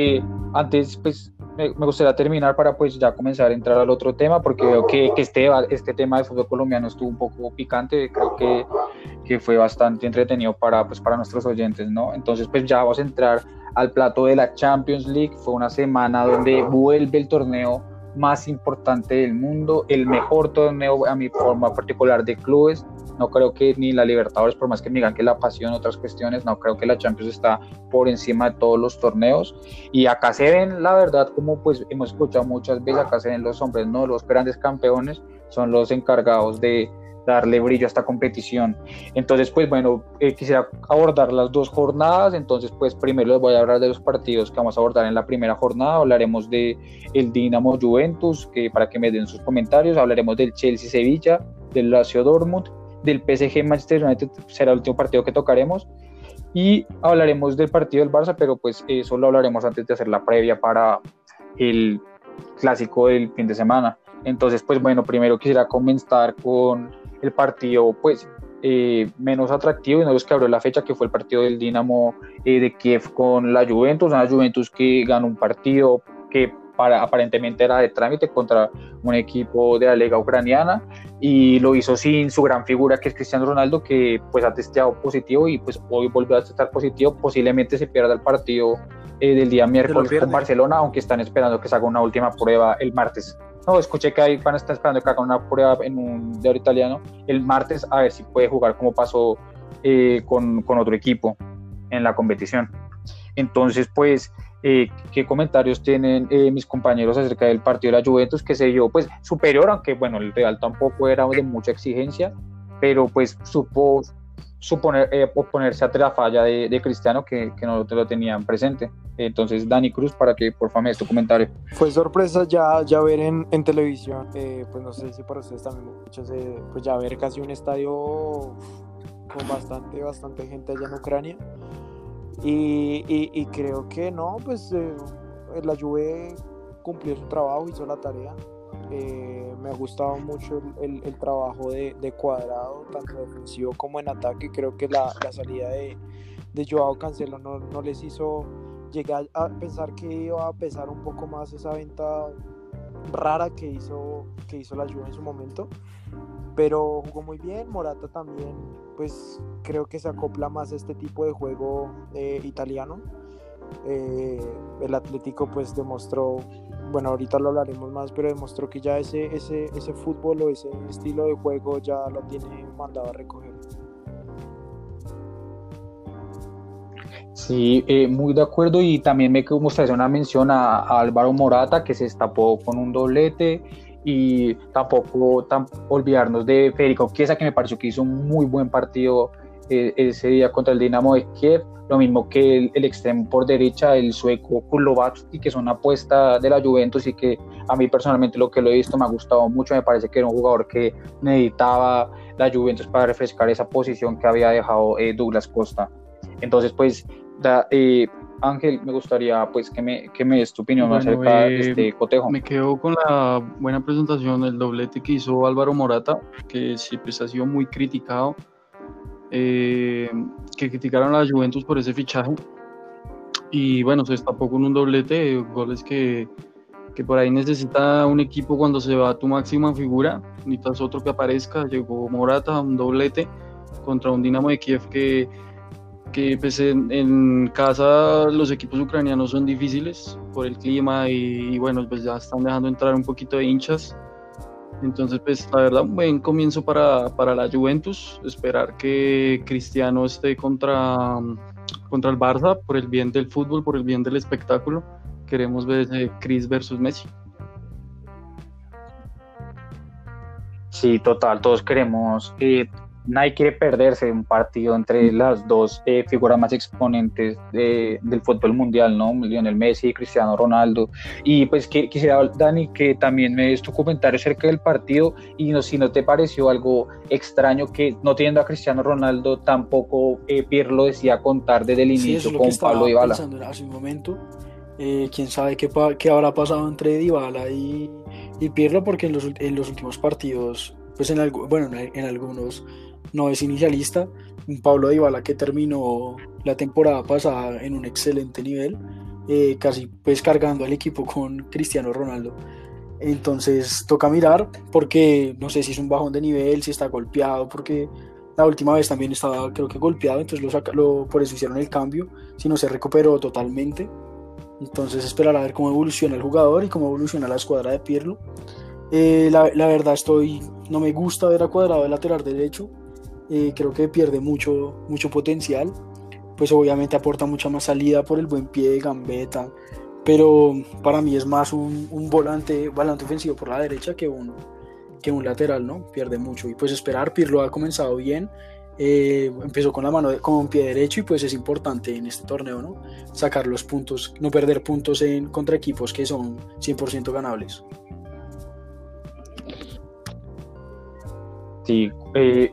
Eh, antes, pues, me, gustaría terminar para pues ya comenzar a entrar al otro tema, porque veo que, que este, este tema de fútbol colombiano estuvo un poco picante, creo que, que fue bastante entretenido para, pues, para nuestros oyentes, ¿no? Entonces, pues ya vamos a entrar al plato de la Champions League, fue una semana donde vuelve el torneo más importante del mundo, el mejor torneo a mi forma particular de clubes. No creo que ni la Libertadores, por más que me digan que la pasión, otras cuestiones, no creo que la Champions está por encima de todos los torneos. Y acá se ven, la verdad, como pues hemos escuchado muchas veces, acá se ven los hombres, no los grandes campeones, son los encargados de, darle brillo a esta competición. Entonces, pues bueno, eh, quisiera abordar las dos jornadas. Entonces, pues primero les voy a hablar de los partidos que vamos a abordar en la primera jornada. Hablaremos de el Dinamo Juventus, que para que me den sus comentarios. Hablaremos del Chelsea Sevilla, del Lazio Dortmund, del PSG Manchester United, será el último partido que tocaremos. Y hablaremos del partido del Barça, pero pues eso lo hablaremos antes de hacer la previa para el clásico del fin de semana. Entonces, pues bueno, primero quisiera comenzar con el partido pues eh, menos atractivo y no los que abrió la fecha, que fue el partido del Dinamo eh, de Kiev con la Juventus, una Juventus que ganó un partido que para, aparentemente era de trámite contra un equipo de la liga ucraniana y lo hizo sin su gran figura que es Cristiano Ronaldo que pues ha testeado positivo y pues hoy volvió a testar positivo, posiblemente se pierda el partido eh, del día miércoles con Barcelona, aunque están esperando que se haga una última prueba el martes. No, escuché que ahí van a estar esperando que haga una prueba en un dedo italiano el martes a ver si puede jugar como pasó eh, con, con, otro equipo en la competición. Entonces, pues, eh, ¿qué comentarios tienen eh, mis compañeros acerca del partido de la Juventus que se dio, pues, superior, aunque, bueno, el Real tampoco era de mucha exigencia, pero pues supo suponer, eh, oponerse a la falla de, Cristiano que, no lo tenían presente. Entonces, Dani Cruz, para que por favor me des tu comentario. Fue sorpresa ya, ya ver en, televisión, eh, pues no sé si para ustedes también, eh, pues ya ver casi un estadio con bastante, bastante gente allá en Ucrania. Y, y, y creo que no, pues la Juve cumplió su trabajo, hizo la tarea. Eh, me ha gustado mucho el, el, trabajo de, de, cuadrado, tanto defensivo como en ataque. Creo que la, la salida de, de, Joao Cancelo no, no, les hizo llegar a pensar que iba a pesar un poco más esa venta rara que hizo, que hizo la Juve en su momento. Pero jugó muy bien, Morata también, pues creo que se acopla más a este tipo de juego eh, italiano. Eh, el Atlético pues demostró bueno, ahorita lo hablaremos más, pero demostró que ya ese, ese, ese fútbol o ese estilo de juego ya lo tiene mandado a recoger. Sí, eh, muy de acuerdo y también me gustaría una mención a, Álvaro Morata que se destapó con un doblete y tampoco olvidarnos de Federico Chiesa que me pareció que hizo un muy buen partido eh, ese día contra el Dinamo de Kiev lo mismo que el, el extremo por derecha, el sueco Kulovski, que es una apuesta de la Juventus y que a mí personalmente lo que lo he visto me ha gustado mucho, me parece que era un jugador que necesitaba la Juventus para refrescar esa posición que había dejado eh, Douglas Costa. Entonces, pues, eh, Ángel, me gustaría pues que me, que me des tu opinión acerca de eh, este cotejo. Me quedo con la buena presentación, el doblete que hizo Álvaro Morata, que sí pues, ha sido muy criticado eh, que criticaron a la Juventus por ese fichaje. Y bueno, se destapó con un doblete, goles que, que por ahí necesita un equipo cuando se va a tu máxima figura. Necesitas otro que aparezca. Llegó Morata, un doblete contra un Dinamo de Kiev que, que pues en, casa los equipos ucranianos son difíciles por el clima y, y, bueno, pues ya están dejando entrar un poquito de hinchas. Entonces, pues la verdad, un buen comienzo para, para la Juventus. Esperar que Cristiano esté contra, contra el Barça por el bien del fútbol, por el bien del espectáculo. Queremos ver ese Chris versus Messi. Sí, total, todos queremos eh, nadie quiere perderse un partido entre las dos eh, figuras más exponentes del fútbol mundial, ¿no? Lionel Messi y Cristiano Ronaldo. Y pues que, quisiera, Dani, que también me des tu comentario acerca del partido y no, si no te pareció algo extraño que no teniendo a Cristiano Ronaldo tampoco eh, Pierre lo decía contar desde el inicio con Pablo Dybala. Hace un momento, eh, quién sabe qué, qué, habrá pasado entre Dybala y, y Pirlo porque en los, en los últimos partidos pues en bueno en algunos no es inicialista. Un Pablo Dybala que terminó la temporada pasada en un excelente nivel. eh, casi pues cargando al equipo con Cristiano Ronaldo. Entonces toca mirar porque no sé si es un bajón de nivel, si está golpeado, porque la última vez también estaba creo que golpeado, entonces lo, lo por eso hicieron el cambio, si no se recuperó totalmente. Entonces esperar a ver cómo evoluciona el jugador y cómo evoluciona la escuadra de Pirlo. Eh, la, la, verdad estoy, no me gusta ver a Cuadrado de lateral derecho, eh, creo que pierde mucho, mucho potencial, pues obviamente aporta mucha más salida por el buen pie de gambeta, pero para mí es más un, un volante, volante ofensivo por la derecha que un, que un lateral, ¿no? Pierde mucho y pues esperar, Pirlo ha comenzado bien, eh, empezó con la mano, con un pie derecho y pues es importante en este torneo, ¿no? Sacar los puntos, no perder puntos en, contra equipos que son 100% ganables. Sí, eh,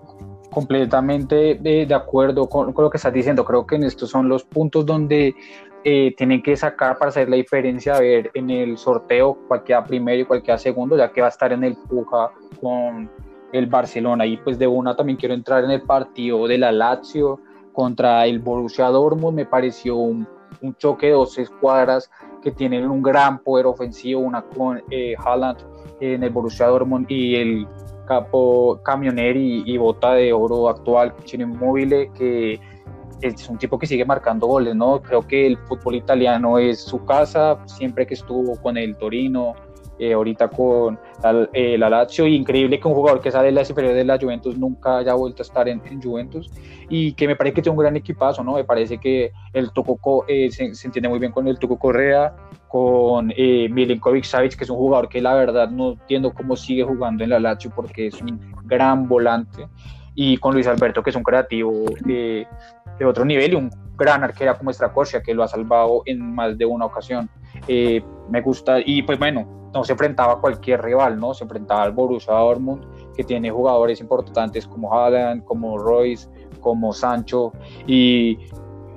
completamente de, acuerdo con, lo que estás diciendo. Creo que en estos son los puntos donde eh, tienen que sacar para hacer la diferencia, a ver en el sorteo cuál queda primero y cuál queda segundo, ya que va a estar en el puja con el Barcelona. Y pues de una también quiero entrar en el partido de la Lazio contra el Borussia Dortmund. Me pareció un, choque de dos escuadras que tienen un gran poder ofensivo, una con eh, Haaland en el Borussia Dortmund y el capo camioneri y, bota de oro actual, Chino Inmóvil, que es un tipo que sigue marcando goles, ¿no? Creo que el fútbol italiano es su casa, siempre que estuvo con el Torino, eh, ahorita con la, eh, la, Lazio, increíble que un jugador que sale de las inferiores de la Juventus nunca haya vuelto a estar en, Juventus y que me parece que tiene un gran equipazo, ¿no? Me parece que el Toco eh, se, se, entiende muy bien con el Toco Correa, con eh, Milinkovic Savic, que es un jugador que la verdad no entiendo cómo sigue jugando en la Lazio porque es un gran volante, y con Luis Alberto, que es un creativo de, de otro nivel y un gran arquero como Stracosia, que lo ha salvado en más de una ocasión. Eh, me gusta, y pues bueno, no se enfrentaba a cualquier rival, ¿no? Se enfrentaba al Borussia Dortmund, que tiene jugadores importantes como Haaland, como Royce, como Sancho, y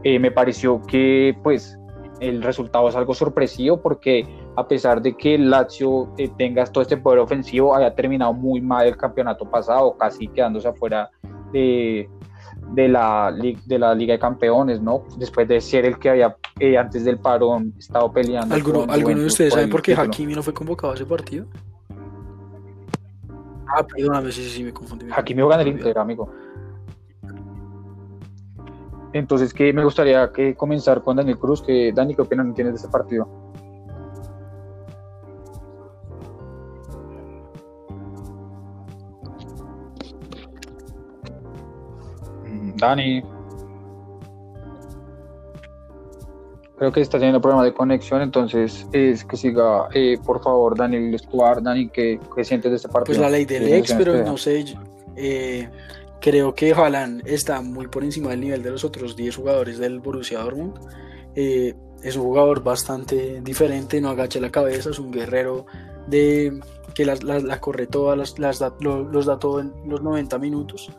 eh, me pareció que pues el resultado es algo sorpresivo porque a pesar de que el Lazio eh, tenga todo este poder ofensivo, haya terminado muy mal el campeonato pasado, casi quedándose afuera de, de, la, de la Liga de Campeones, ¿no? Después de ser el que había eh, antes del parón estado peleando. ¿Alguno, ¿alguno de ustedes sabe por qué Hakimi no fue convocado a ese partido? Ah, perdóname, sí, sí, sí, me confundí. Hakimi juega en el Inter, amigo. Entonces, que me gustaría que comenzar con Daniel Cruz, que Dani, ¿qué opinión tienes de este partido? Mm, Dani. Creo que está teniendo problema de conexión, entonces es que siga, eh, por favor, Daniel Escobar. Dani, ¿qué, ¿qué, sientes de este partido? Pues la ley del ex, pero no sé, eh, Creo que Haaland está muy por encima del nivel de los otros 10 jugadores del Borussia Dortmund. Eh, es un jugador bastante diferente, no agacha la cabeza, es un guerrero de que la, corre todas, las, los da todo en los 90 minutos.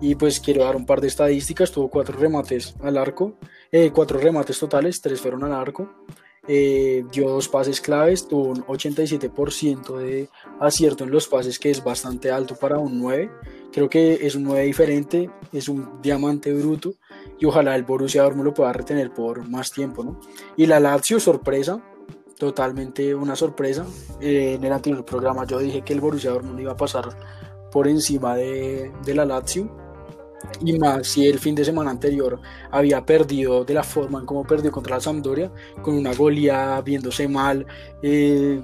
Y pues quiero dar un par de estadísticas, tuvo cuatro remates al arco, eh, cuatro remates totales, tres fueron al arco. Eh, dio dos pases claves, tuvo un 87% de acierto en los pases, que es bastante alto para un 9. Creo que es un 9 diferente, es un diamante bruto y ojalá el Borussia Dortmund lo pueda retener por más tiempo, ¿no? Y la Lazio, sorpresa, totalmente una sorpresa. Eh, en el anterior programa yo dije que el Borussia Dortmund iba a pasar por encima de, de la Lazio y más si el fin de semana anterior había perdido de la forma en como perdió contra la Sampdoria, con una golia viéndose mal, eh,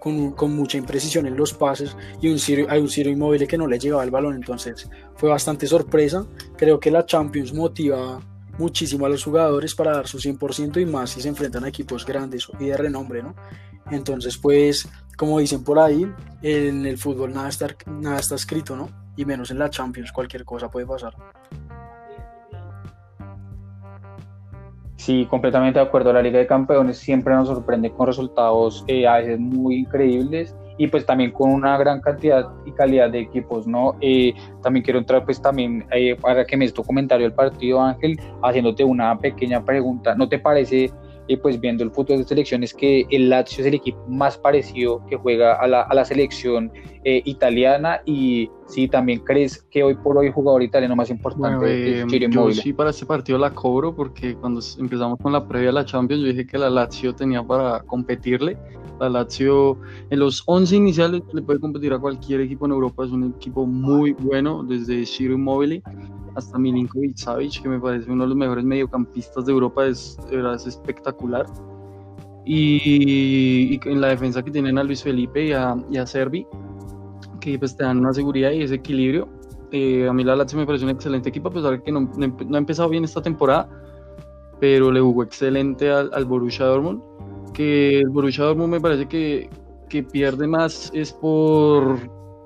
con, con, mucha imprecisión en los pases y un Ciro, hay un Ciro inmóvil que no le llegaba el balón, entonces fue bastante sorpresa. Creo que la Champions motiva muchísimo a los jugadores para dar su 100% y más si se enfrentan a equipos grandes y de renombre, ¿no? Entonces, pues, como dicen por ahí, en el fútbol nada está, nada está escrito, ¿no? Y menos en la Champions, cualquier cosa puede pasar. Sí, completamente de acuerdo. La Liga de Campeones siempre nos sorprende con resultados eh, a veces muy increíbles y pues también con una gran cantidad y calidad de equipos, ¿no? Eh, también quiero entrar pues también eh, para que me des tu comentario del partido, Ángel, haciéndote una pequeña pregunta. ¿No te parece y pues viendo el fútbol de selección es que el Lazio es el equipo más parecido que juega a la, a la selección eh, italiana y sí, también crees que hoy por hoy el jugador italiano más importante es eh, Ciro yo Immobile. sí para este partido la cobro porque cuando empezamos con la previa a la Champions yo dije que la Lazio tenía para competirle. La Lazio en los 11 iniciales le puede competir a cualquier equipo en Europa, es un equipo muy bueno, desde Ciro Immobile hasta Milinkovic Savic, que me parece uno de los mejores mediocampistas de Europa, es, de es espectacular. Y, y en la defensa que tienen a Luis Felipe y a, y a Servi, que pues te dan una seguridad y ese equilibrio. Eh, a mí la Lazio me parece un excelente equipo, a pesar de que no, no ha empezado bien esta temporada, pero le jugó excelente al, al Borussia Dortmund, que el Borussia Dortmund me parece que, que pierde más es por,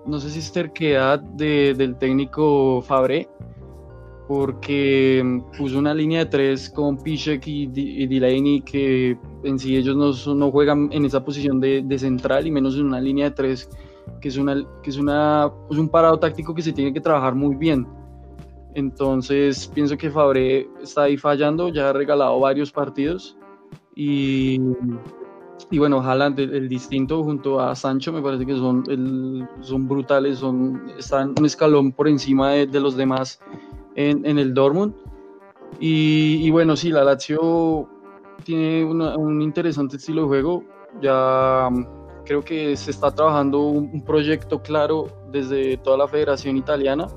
no sé si es terquedad de- del técnico Fabré, porque puso una línea de tres con Piszek y, y Delaney que en sí ellos no, no juegan en esa posición de, de central y menos en una línea de tres que es, una, que es, una, es un parado táctico que se tiene que trabajar muy bien. Entonces pienso que Fabré está ahí fallando, ya ha regalado varios partidos y, y bueno, Haaland, el, distinto junto a Sancho me parece que son, son brutales, son, están un escalón por encima de, de los demás en, en el Dortmund. Y, y bueno, sí, la Lazio tiene un interesante estilo de juego. Ya creo que se está trabajando un, proyecto claro desde toda la Federación Italiana.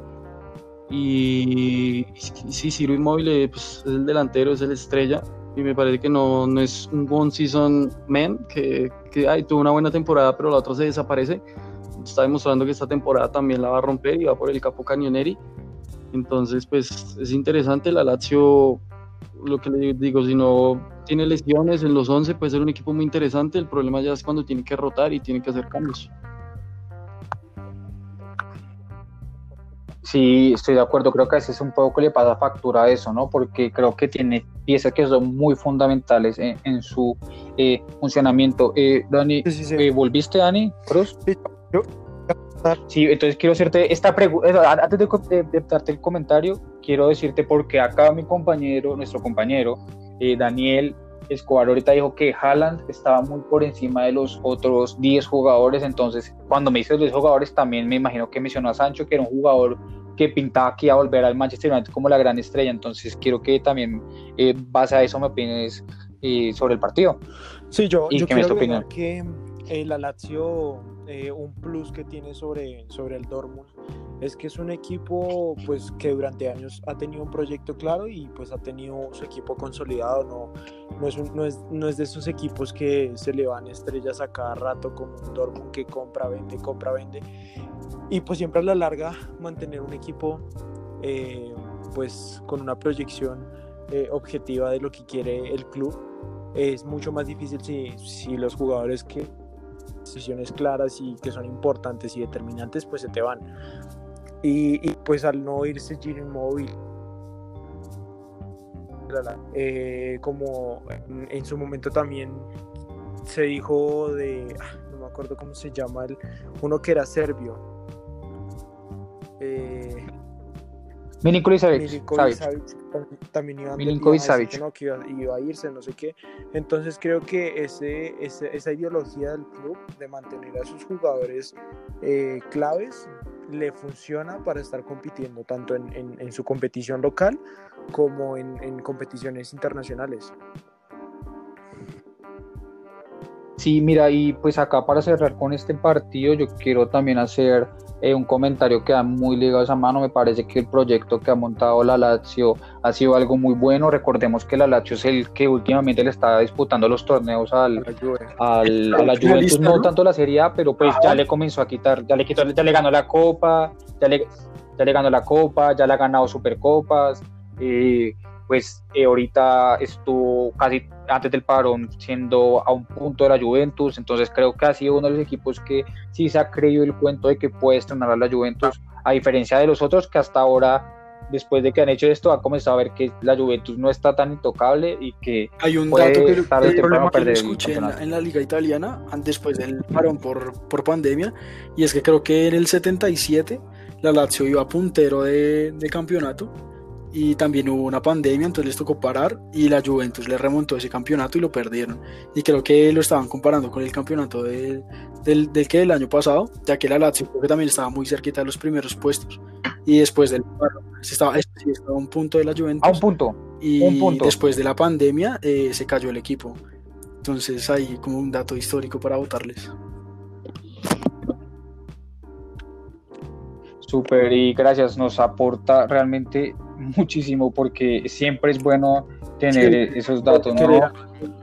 Y, y sí, Ciro Immobile pues, es el delantero, es el estrella. Y me parece que no, no es un one season man, que, que ay, tuvo una buena temporada, pero la otra se desaparece. Está demostrando que esta temporada también la va a romper y va por el capo Cañoneri. Entonces, pues es interesante. La Lazio, lo que le digo, si no tiene lesiones en los 11, puede ser un equipo muy interesante. El problema ya es cuando tiene que rotar y tiene que hacer cambios. Sí, estoy de acuerdo. Creo que a veces un poco le pasa factura a eso, ¿no? Porque creo que tiene piezas que son muy fundamentales en, en su eh, funcionamiento. Eh, Dani, Sí, sí, sí. eh, ¿volviste, Dani? Cruz? Sí, yo- Sí, entonces quiero hacerte esta pregunta, antes de, co- de- de darte el comentario, quiero decirte porque acá mi compañero, nuestro compañero, eh, Daniel Escobar ahorita dijo que Haaland estaba muy por encima de los otros 10 jugadores, entonces cuando me dice los 10 jugadores también me imagino que mencionó a Sancho, que era un jugador que pintaba que iba a volver al Manchester United como la gran estrella, entonces quiero que también eh, base a eso me opines eh, sobre el partido. Sí, yo, ¿Y yo qué me quiero que eh, la Lazio, eh, un plus que tiene sobre, sobre el Dortmund es que es un equipo pues que durante años ha tenido un proyecto claro y pues ha tenido su equipo consolidado, no, no, es, un- no, es, no es de esos equipos que se le van estrellas a cada rato como un Dortmund que compra, vende, compra, vende. Y pues siempre a la larga mantener un equipo eh, pues con una proyección eh, objetiva de lo que quiere el club es mucho más difícil si, si los jugadores que decisiones claras y que son importantes y determinantes pues se te van. Y, y, pues al no irse Giro Immobile eh, como en, en su momento también se dijo de ah, no me acuerdo cómo se llama el, uno que era serbio. Eh, Milinkovic También, iba, Milinkovic iba a decir Savic. que no, que iba, iba a irse, no sé qué. Entonces creo que ese, ese- esa ideología del club de mantener a sus jugadores eh, claves le funciona para estar compitiendo tanto en, en- en su competición local como en, en competiciones internacionales. Sí, mira, y pues acá para cerrar con este partido, yo quiero también hacer eh, un comentario que va muy ligado a esa mano. Me parece que el proyecto que ha montado la Lazio ha sido algo muy bueno. Recordemos que la Lazio es el que últimamente le está disputando los torneos al, al- a la Juventus, ¿no? tanto la Serie A, pero pues ya le comenzó a quitar, ya le quitó, ya le ganó la Copa, ya le, ya le ganó la Copa, ya le ha ganado Supercopas, eh, pues eh, ahorita estuvo casi antes del parón siendo a un punto de la Juventus, entonces creo que ha sido uno de los equipos que sí se ha creído el cuento de que puede estrenar a la Juventus, a diferencia de los otros que hasta ahora después de que han hecho esto, han comenzado a ver que la Juventus no está tan intocable y que Hay un Puede dato que, tarde el problema que escuché en la, en la liga italiana an- después del parón por, por pandemia y es que creo que en el 77 la Lazio iba puntero de, de campeonato y también hubo una pandemia, entonces les tocó parar y la Juventus le remontó ese campeonato y lo perdieron. Y creo que lo estaban comparando con el campeonato del, del, que del año pasado, ya que la Lazio que también estaba muy cerquita de los primeros puestos. Y después del estaba, estaba a un punto de la Juventus. A un punto. Y después de la pandemia eh, se cayó el equipo. Entonces hay como un dato histórico para votarles. Súper y gracias, nos aporta realmente muchísimo porque siempre es bueno tener esos datos, ¿no?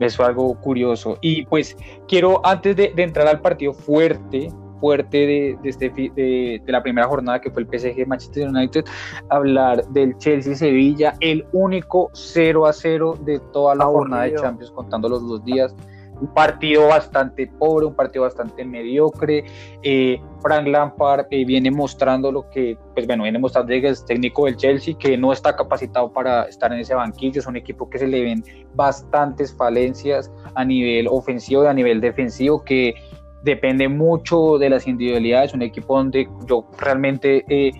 Eso es algo curioso. Y pues quiero, antes de, entrar al partido fuerte, fuerte de, de, este, de, la primera jornada que fue el PSG Manchester United, hablar del Chelsea Sevilla, el único 0 a 0 de toda la jornada de Champions, contando los dos días un partido bastante pobre, un partido bastante mediocre. Eh, Frank Lampard eh, viene mostrando lo que, pues bueno, viene mostrando que es técnico del Chelsea, que no está capacitado para estar en ese banquillo. Es un equipo que se le ven bastantes falencias a nivel ofensivo y a nivel defensivo, que depende mucho de las individualidades. Un equipo donde yo realmente... Eh,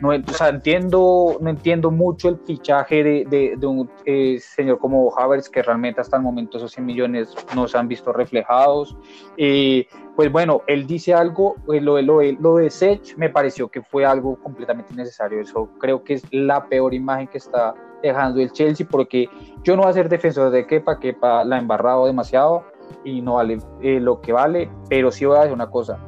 no, entiendo, no entiendo mucho el fichaje de, de, un eh, señor como Havertz, que realmente hasta el momento esos 100 millones no se han visto reflejados. Eh, pues bueno, él dice algo, eh, lo, lo, lo de Sech me pareció que fue algo completamente innecesario. Eso creo que es la peor imagen que está dejando el Chelsea, porque yo no voy a ser defensor de Kepa, Kepa la ha embarrado demasiado y no vale lo que vale, pero sí voy a decir una cosa.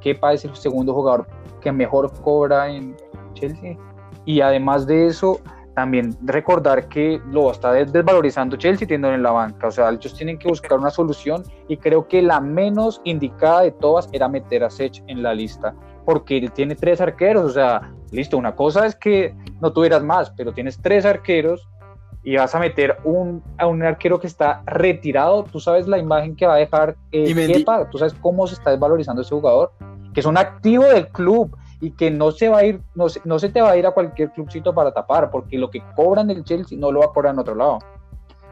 Kepa es el segundo jugador que mejor cobra en, Chelsea. Y además de eso, también recordar que lo está desvalorizando Chelsea teniendo en la banca. O sea, ellos tienen que buscar una solución y creo que la menos indicada de todas era meter a Sech en la lista. Porque tiene tres arqueros. O sea, listo, una cosa es que no tuvieras más, pero tienes tres arqueros y vas a meter un, a un arquero que está retirado. Tú sabes la imagen que va a dejar eh, Kepa, tú sabes cómo se está desvalorizando ese jugador, que es un activo del club y que no se va a ir, no se, no se te va a ir a cualquier clubcito para tapar, porque lo que cobran el Chelsea no lo va a cobrar en otro lado.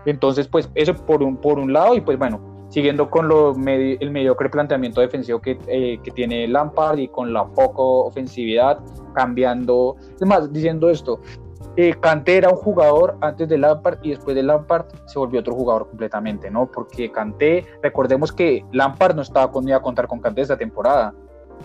Entonces, pues eso por un, por un lado, y pues bueno, siguiendo con lo el mediocre planteamiento defensivo que, eh, que, tiene Lampard y con la poco ofensividad, cambiando, es más, diciendo esto, eh, Kanté era un jugador antes de Lampard y después de Lampard se volvió otro jugador completamente, ¿no? Porque Kanté, recordemos que Lampard no estaba con, a contar con Kanté esta temporada,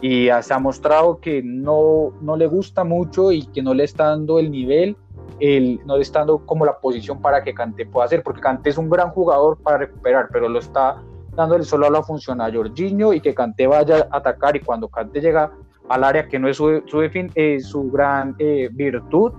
y se ha mostrado que no, no le gusta mucho y que no le está dando el nivel, el, no le está dando como la posición para que Kanté pueda hacer, porque Kanté es un gran jugador para recuperar, pero lo está dándole solo a la función a Jorginho y que Kanté vaya a atacar y cuando Kanté llega al área que no es su, su, eh, su gran eh, virtud,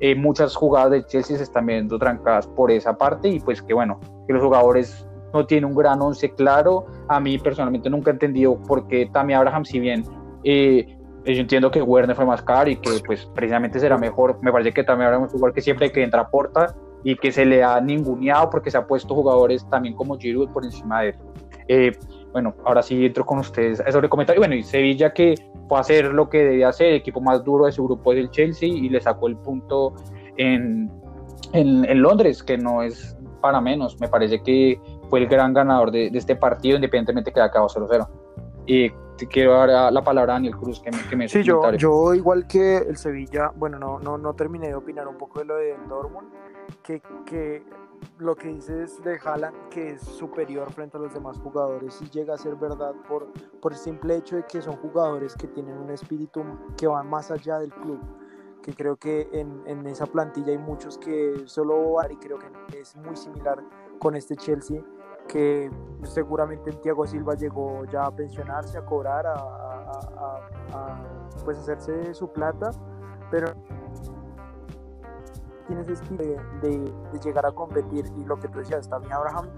eh, muchas jugadas de Chelsea se están viendo trancadas por esa parte y pues que bueno, que los jugadores no tiene un gran once claro. A mí personalmente nunca he entendido por qué Tammy Abraham, si bien eh, yo entiendo que Werner fue más caro y que pues precisamente será mejor, me parece que Tammy Abraham es un jugador que siempre que entra aporta y que se le ha ninguneado porque se ha puesto jugadores también como Giroud por encima de él. Eh, bueno, ahora sí entro con ustedes sobre comentario. Bueno, y Sevilla que fue a hacer lo que debía hacer, el equipo más duro de su grupo es el Chelsea y le sacó el punto en, en Londres, que no es para menos. Me parece que fue el gran ganador de, este partido, independientemente que acabó 0-0. Y te quiero dar la palabra a Daniel Cruz que me, que me Sí, yo, yo, igual que el Sevilla, bueno, no, no, no terminé de opinar un poco de lo de Dortmund, que, que lo que dices de Haaland, que es superior frente a los demás jugadores, y llega a ser verdad por, por el simple hecho de que son jugadores que tienen un espíritu que va más allá del club que creo que en, en, esa plantilla hay muchos que solo Ari creo que es muy similar con este Chelsea que seguramente Thiago Silva llegó ya a pensionarse, a cobrar, a, pues hacerse su plata, pero tienes espíritu de, de, llegar a competir y lo que tú decías, también Abraham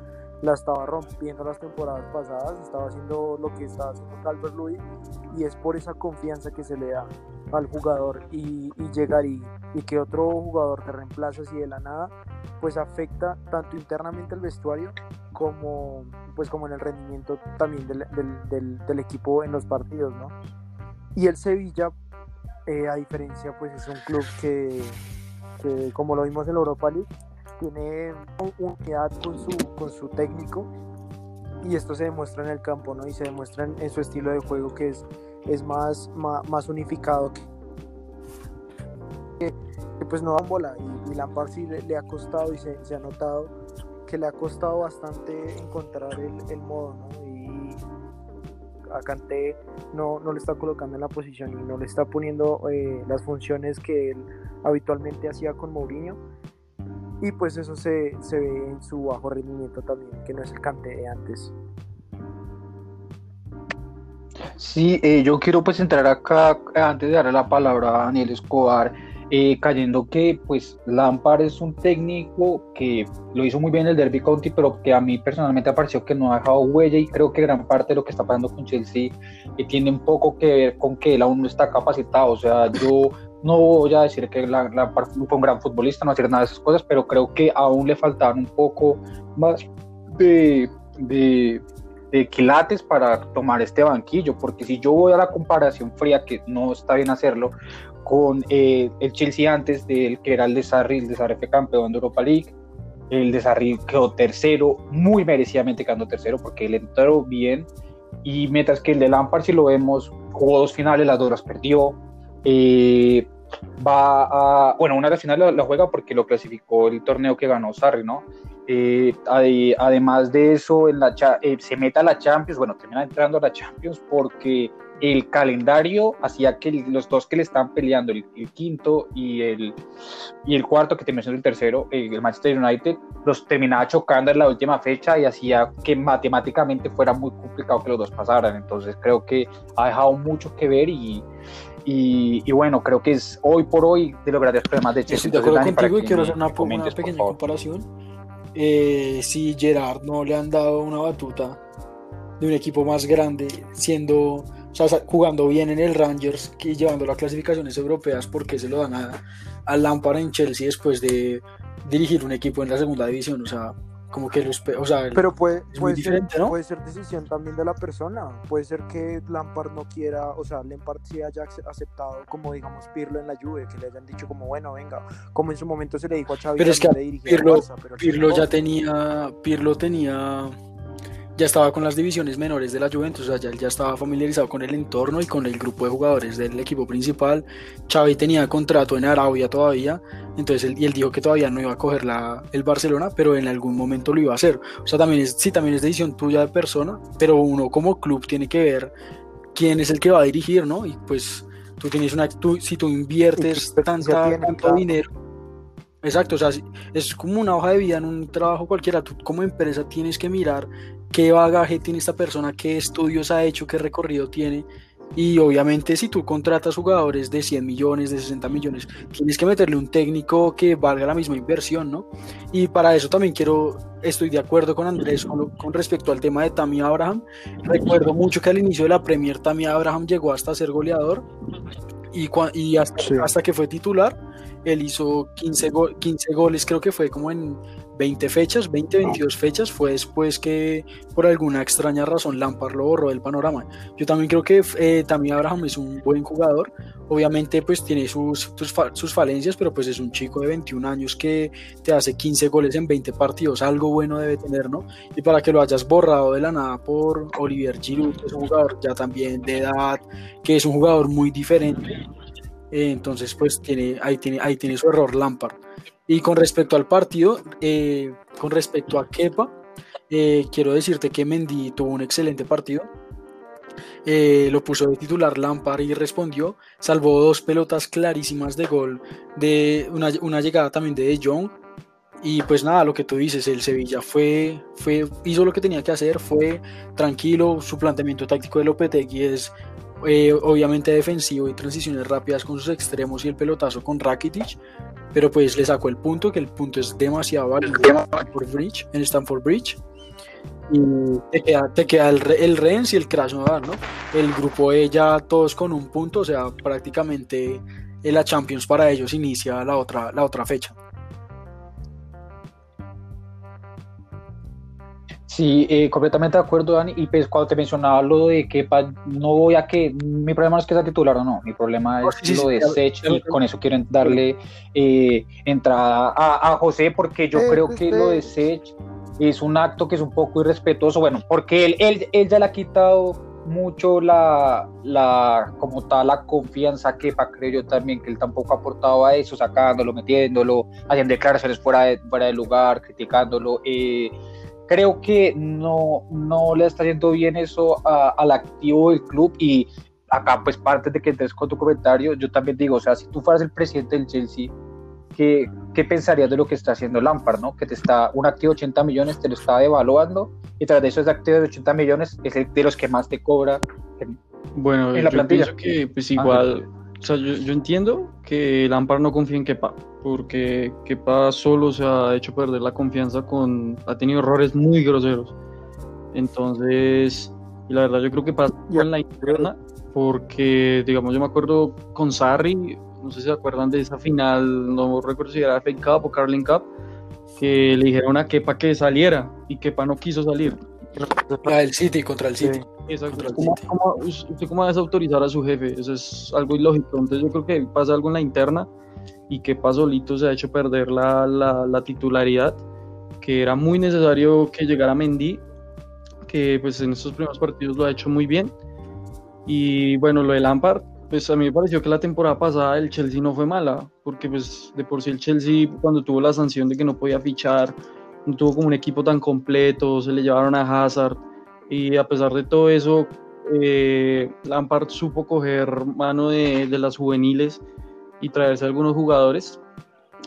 la estaba rompiendo las temporadas pasadas, estaba haciendo lo que estaba haciendo Calvert Lewin y es por esa confianza que se le da al jugador y, llegar y, y, que otro jugador te reemplaza así de la nada, pues afecta tanto internamente al vestuario como, pues como en el rendimiento también del, del, del, equipo en los partidos, ¿no? Y el Sevilla, eh, a diferencia, pues es un club que, que, como lo vimos en la Europa League, tiene unidad con su, con su técnico y esto se demuestra en el campo, ¿no? Y se demuestra en, su estilo de juego que es, es más, más, unificado que, pues no dan bola. Y, y Lampard sí le, ha costado y se, se, ha notado que le ha costado bastante encontrar el, el modo, ¿no? Y a Kanté no, no le está colocando en la posición y no le está poniendo eh, las funciones que él habitualmente hacía con Mourinho. Y pues eso se, se ve en su bajo rendimiento también, que no es el Kanté de antes. Sí, eh, yo quiero pues entrar acá antes de darle la palabra a Daniel Escobar, eh, cayendo que pues Lampard es un técnico que lo hizo muy bien en el Derby County, pero que a mí personalmente me pareció que no ha dejado huella y creo que gran parte de lo que está pasando con Chelsea eh, tiene un poco que ver con que él aún no está capacitado, o sea, yo no voy a decir que Lampard fue un gran futbolista, no hacer nada de esas cosas, pero creo que aún le faltaban un poco más de, quilates para tomar este banquillo, porque si yo voy a la comparación fría, que no está bien hacerlo, con eh, el Chelsea antes del que era el de Sarri, el de Sarri campeón de Europa League, el de Sarri quedó tercero, muy merecidamente quedando tercero, porque él entró bien, y mientras que el de Lampard, si lo vemos, jugó dos finales, las dos las perdió, eh, va a, bueno, una de las finales la, juega porque lo clasificó el torneo que ganó Sarri, ¿no? Eh, además de eso, en la eh, se meta a la Champions, bueno, termina entrando a la Champions porque el calendario hacía que los dos que le estaban peleando, el, quinto y el, y el cuarto, que terminó siendo el tercero, el Manchester United, los terminaba chocando en la última fecha y hacía que matemáticamente fuera muy complicado que los dos pasaran. Entonces creo que ha dejado mucho que ver y, y, bueno, creo que es hoy por hoy de los grandes problemas de Chelsea. Estoy de acuerdo contigo y quiero hacer una, una pequeña comparación eh, si Gerard no le han dado una batuta de un equipo más grande, siendo, o sea, jugando bien en el Rangers y llevando las clasificaciones europeas, porque se lo dan a, a Lampard en Chelsea después de dirigir un equipo en la segunda división? O sea, como que los, o sea, pero puede, puede ser, puede ser decisión también de la persona. Puede ser que Lampard no quiera o sea Lampard sí haya aceptado como digamos Pirlo en la Juve que le hayan dicho como bueno venga como en su momento se le dijo a Xavi pero es que Pirlo, Pirlo ya tenía Pirlo tenía ya estaba con las divisiones menores de la Juventus, o sea, ya, ya estaba familiarizado con el entorno y con el grupo de jugadores del equipo principal. Xavi tenía contrato en Arabia todavía, entonces él, y él dijo que todavía no iba a coger la, el Barcelona, pero en algún momento lo iba a hacer. O sea, también es, sí, también es decisión tuya de persona, pero uno como club tiene que ver quién es el que va a dirigir, ¿no? Y pues tú tienes una, tú, si tú inviertes tanta, tanto dinero, Exacto, o sea, es como una hoja de vida en un trabajo cualquiera. Tú como empresa tienes que mirar qué bagaje tiene esta persona, qué estudios ha hecho, qué recorrido tiene. Y obviamente si tú contratas jugadores de 100 millones, de 60 millones, tienes que meterle un técnico que valga la misma inversión, ¿no? Y para eso también quiero, estoy de acuerdo con Andrés con, respecto al tema de Tammy Abraham. Recuerdo mucho que al inicio de la Premier Tammy Abraham llegó hasta ser goleador y, y hasta, hasta que fue titular él hizo 15, 15 goles, creo que fue como en 20 fechas, 20, 22 fechas. Fue después que por alguna extraña razón Lampard lo borró del panorama. Yo también creo que eh, también Abraham es un buen jugador. Obviamente pues tiene sus, sus, falencias, pero pues es un chico de 21 años que te hace 15 goles en 20 partidos. Algo bueno debe tener, ¿no? Y para que lo hayas borrado de la nada por Olivier Giroud, que es un jugador ya también de edad, que es un jugador muy diferente eh, entonces, pues tiene, ahí, tiene, ahí tiene su error Lampard. Y con respecto al partido, eh, con respecto a Kepa, eh, quiero decirte que Mendy tuvo un excelente partido. lo puso de titular Lampard y respondió. Salvó dos pelotas clarísimas de gol, de una, una llegada también de De Jong. Y pues nada, lo que tú dices, el Sevilla fue, fue, hizo lo que tenía que hacer, fue tranquilo. Su planteamiento táctico de Lopetegui es eh, obviamente defensivo y transiciones rápidas con sus extremos y el pelotazo con Rakitic, pero pues le sacó el punto, que el punto es demasiado válido en Bridge, en Stanford Bridge. Y te queda, te queda el, el Rennes y el Krasnodar, ¿no? El grupo E ya todos con un punto, o sea, prácticamente la Champions para ellos inicia la otra, la otra fecha. Sí, eh, completamente de acuerdo, Dani. Y pues cuando te mencionaba lo de que no voy a que. Mi problema no es que sea titular o no. Mi problema es lo de Sech y con eso quiero darle eh, entrada a, José porque yo creo que lo de Sech es un acto que es un poco irrespetuoso. Bueno, porque él, él, él ya le ha quitado mucho la, la, como tal, la confianza que para creo yo también, que él tampoco ha aportado a eso, sacándolo, metiéndolo, haciendo declaraciones fuera de, fuera de lugar, criticándolo. Eh, creo que no, no le está haciendo bien eso al activo del club y acá pues parte de que entres con tu comentario, yo también digo, o sea, si tú fueras el presidente del Chelsea, ¿qué, qué pensarías de lo que está haciendo Lampard, no? Que te está, un activo de 80 millones te lo está devaluando y tras de eso ese activo de 80 millones es el de los que más te cobra bueno, en la yo pienso que pues igual, o sea, yo, yo, entiendo que Lampard no confía en Kepa, porque Kepa solo se ha hecho perder la confianza con, ha tenido errores muy groseros. Entonces, y la verdad yo creo que pasa en la interna, porque digamos yo me acuerdo con Sarri, no sé si se acuerdan de esa final, no recuerdo si era FA Cup o Carling Cup, que le dijeron a Kepa que saliera y Kepa no quiso salir. Ah, el City, contra el City. Exacto. ¿Cómo, cómo, ¿Usted cómo va a desautorizar a su jefe? Eso es algo ilógico. Entonces yo creo que pasa algo en la interna y Kepa solito se ha hecho perder la, la, la titularidad, que era muy necesario que llegara Mendy, que pues en estos primeros partidos lo ha hecho muy bien. Y bueno, lo de Lampard, pues a mí me pareció que la temporada pasada el Chelsea no fue mala, porque pues de por sí el Chelsea cuando tuvo la sanción de que no podía fichar, no tuvo como un equipo tan completo, se le llevaron a Hazard y a pesar de todo eso, eh, Lampard supo coger mano de, de, las juveniles y traerse algunos jugadores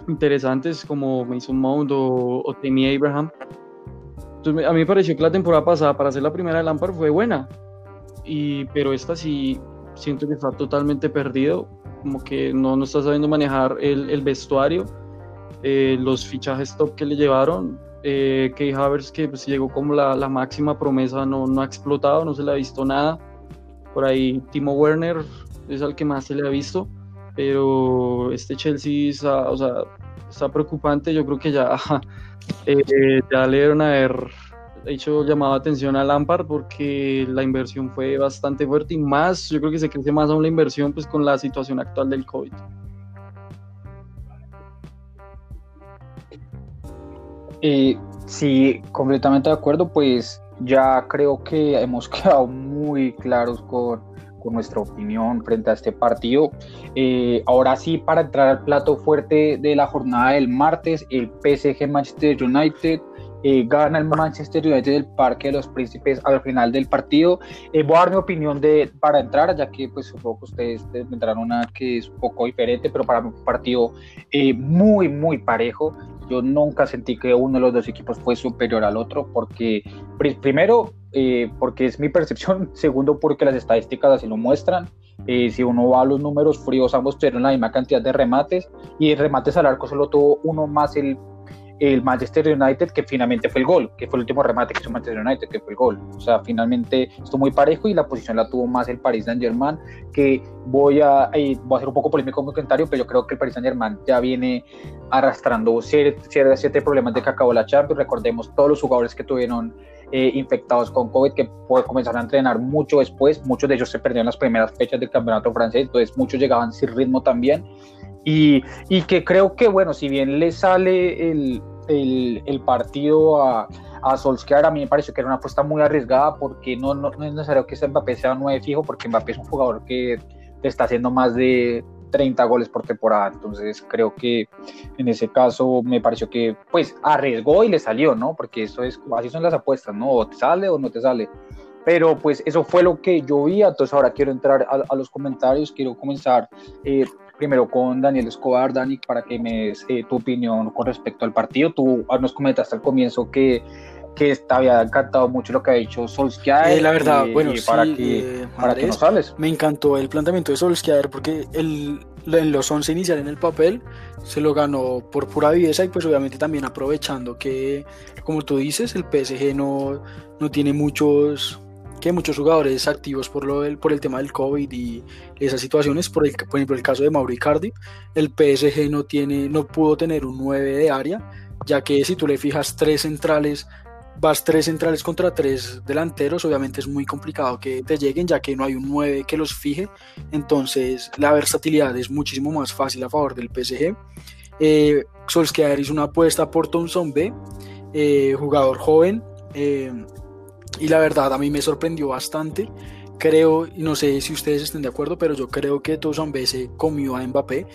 interesantes como Mason Mount o, o Tammy Abraham. Entonces a mí me pareció que la temporada pasada para ser la primera de Lampard fue buena, y, pero esta sí siento que está totalmente perdido, como que no, no está sabiendo manejar el, el vestuario, eh, los fichajes top que le llevaron, eh, Key Havers que pues, llegó como la, la, máxima promesa, no, no ha explotado, no se le ha visto nada, por ahí Timo Werner es el que más se le ha visto, pero este Chelsea está, o sea, está preocupante, yo creo que ya, eh, ya le dieron a ver hecho llamado atención a Lampard porque la inversión fue bastante fuerte y más, yo creo que se crece más aún la inversión pues con la situación actual del COVID. Eh, sí, completamente de acuerdo, pues ya creo que hemos quedado muy claros con, con nuestra opinión frente a este partido. Eh, ahora sí, para entrar al plato fuerte de la jornada del martes, el PSG Manchester United eh, gana el Manchester United del Parque de los Príncipes al final del partido. Eh, voy a dar mi opinión de, para entrar, ya que pues supongo que ustedes tendrán una que es un poco diferente, pero para mí un partido eh, muy, muy parejo. Yo nunca sentí que uno de los dos equipos fue superior al otro, porque primero, eh, porque es mi percepción, segundo, porque las estadísticas así lo muestran. Eh, si uno va a los números fríos, ambos tuvieron la misma cantidad de remates y remates al arco solo tuvo uno más el el Manchester United, que finalmente fue el gol, que fue el último remate que hizo Manchester United, que fue el gol. O sea, finalmente estuvo muy parejo y la posición la tuvo más el Paris Saint-Germain, que voy a, eh, voy a hacer un poco polémico en mi comentario, pero yo creo que el Paris Saint-Germain ya viene arrastrando siete, siete, problemas de que acabó la Champions. Recordemos todos los jugadores que tuvieron eh, infectados con COVID, que comenzaron a entrenar mucho después. Muchos de ellos se perdieron las primeras fechas del campeonato francés, entonces muchos llegaban sin ritmo también. Y, y, que creo que, bueno, si bien le sale el, el, el partido a, a, Solskjaer, a mí me pareció que era una apuesta muy arriesgada porque no, no, no es necesario que ese Mbappé sea un 9 fijo, porque Mbappé es un jugador que está haciendo más de 30 goles por temporada, entonces creo que en ese caso me pareció que pues arriesgó y le salió, ¿no? Porque eso es, así son las apuestas, ¿no? O te sale o no te sale. Pero pues eso fue lo que yo vi, entonces ahora quiero entrar a, a los comentarios, quiero comenzar eh, primero con Daniel Escobar, Dani, para que me des eh, tu opinión con respecto al partido. Tú ah, nos comentaste al comienzo que, que te había encantado mucho lo que ha dicho Solskjaer. Eh, la verdad, y, bueno, y para, sí, que, eh, para que nos hables. Me encantó el planteamiento de Solskjaer porque el, en los 11 inicial en el papel se lo ganó por pura viveza y pues obviamente también aprovechando que, como tú dices, el PSG no, no tiene muchos que muchos jugadores activos por, lo del, por el tema del COVID y esas situaciones, por, el, por ejemplo el caso de Mauro Icardi, el PSG no, tiene, no pudo tener un 9 de área, ya que si tú le fijas tres centrales, vas tres centrales contra tres delanteros, obviamente es muy complicado que te lleguen, ya que no hay un 9 que los fije, entonces la versatilidad es muchísimo más fácil a favor del PSG. Eh, Solskjaer hizo una apuesta por Thompson B, eh, jugador joven, eh, y la verdad a mí me sorprendió bastante creo, no sé si ustedes estén de acuerdo, pero yo creo que B se comió a Mbappé.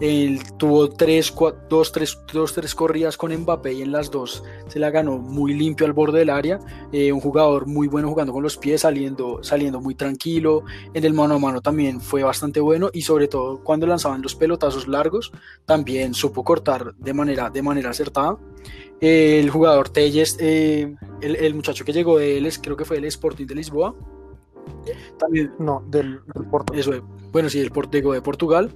Él tuvo tres, dos, tres, dos, tres corridas con Mbappé y en las dos se la ganó muy limpio al borde del área. Eh, un jugador muy bueno jugando con los pies, saliendo, saliendo muy tranquilo. En el mano a mano también fue bastante bueno y sobre todo cuando lanzaban los pelotazos largos también supo cortar de manera, de manera acertada. El jugador Telles, eh, el, el, muchacho que llegó de él, creo que fue el Sporting de Lisboa, también, no, del, Eso, bueno, sí, el Portego de Portugal.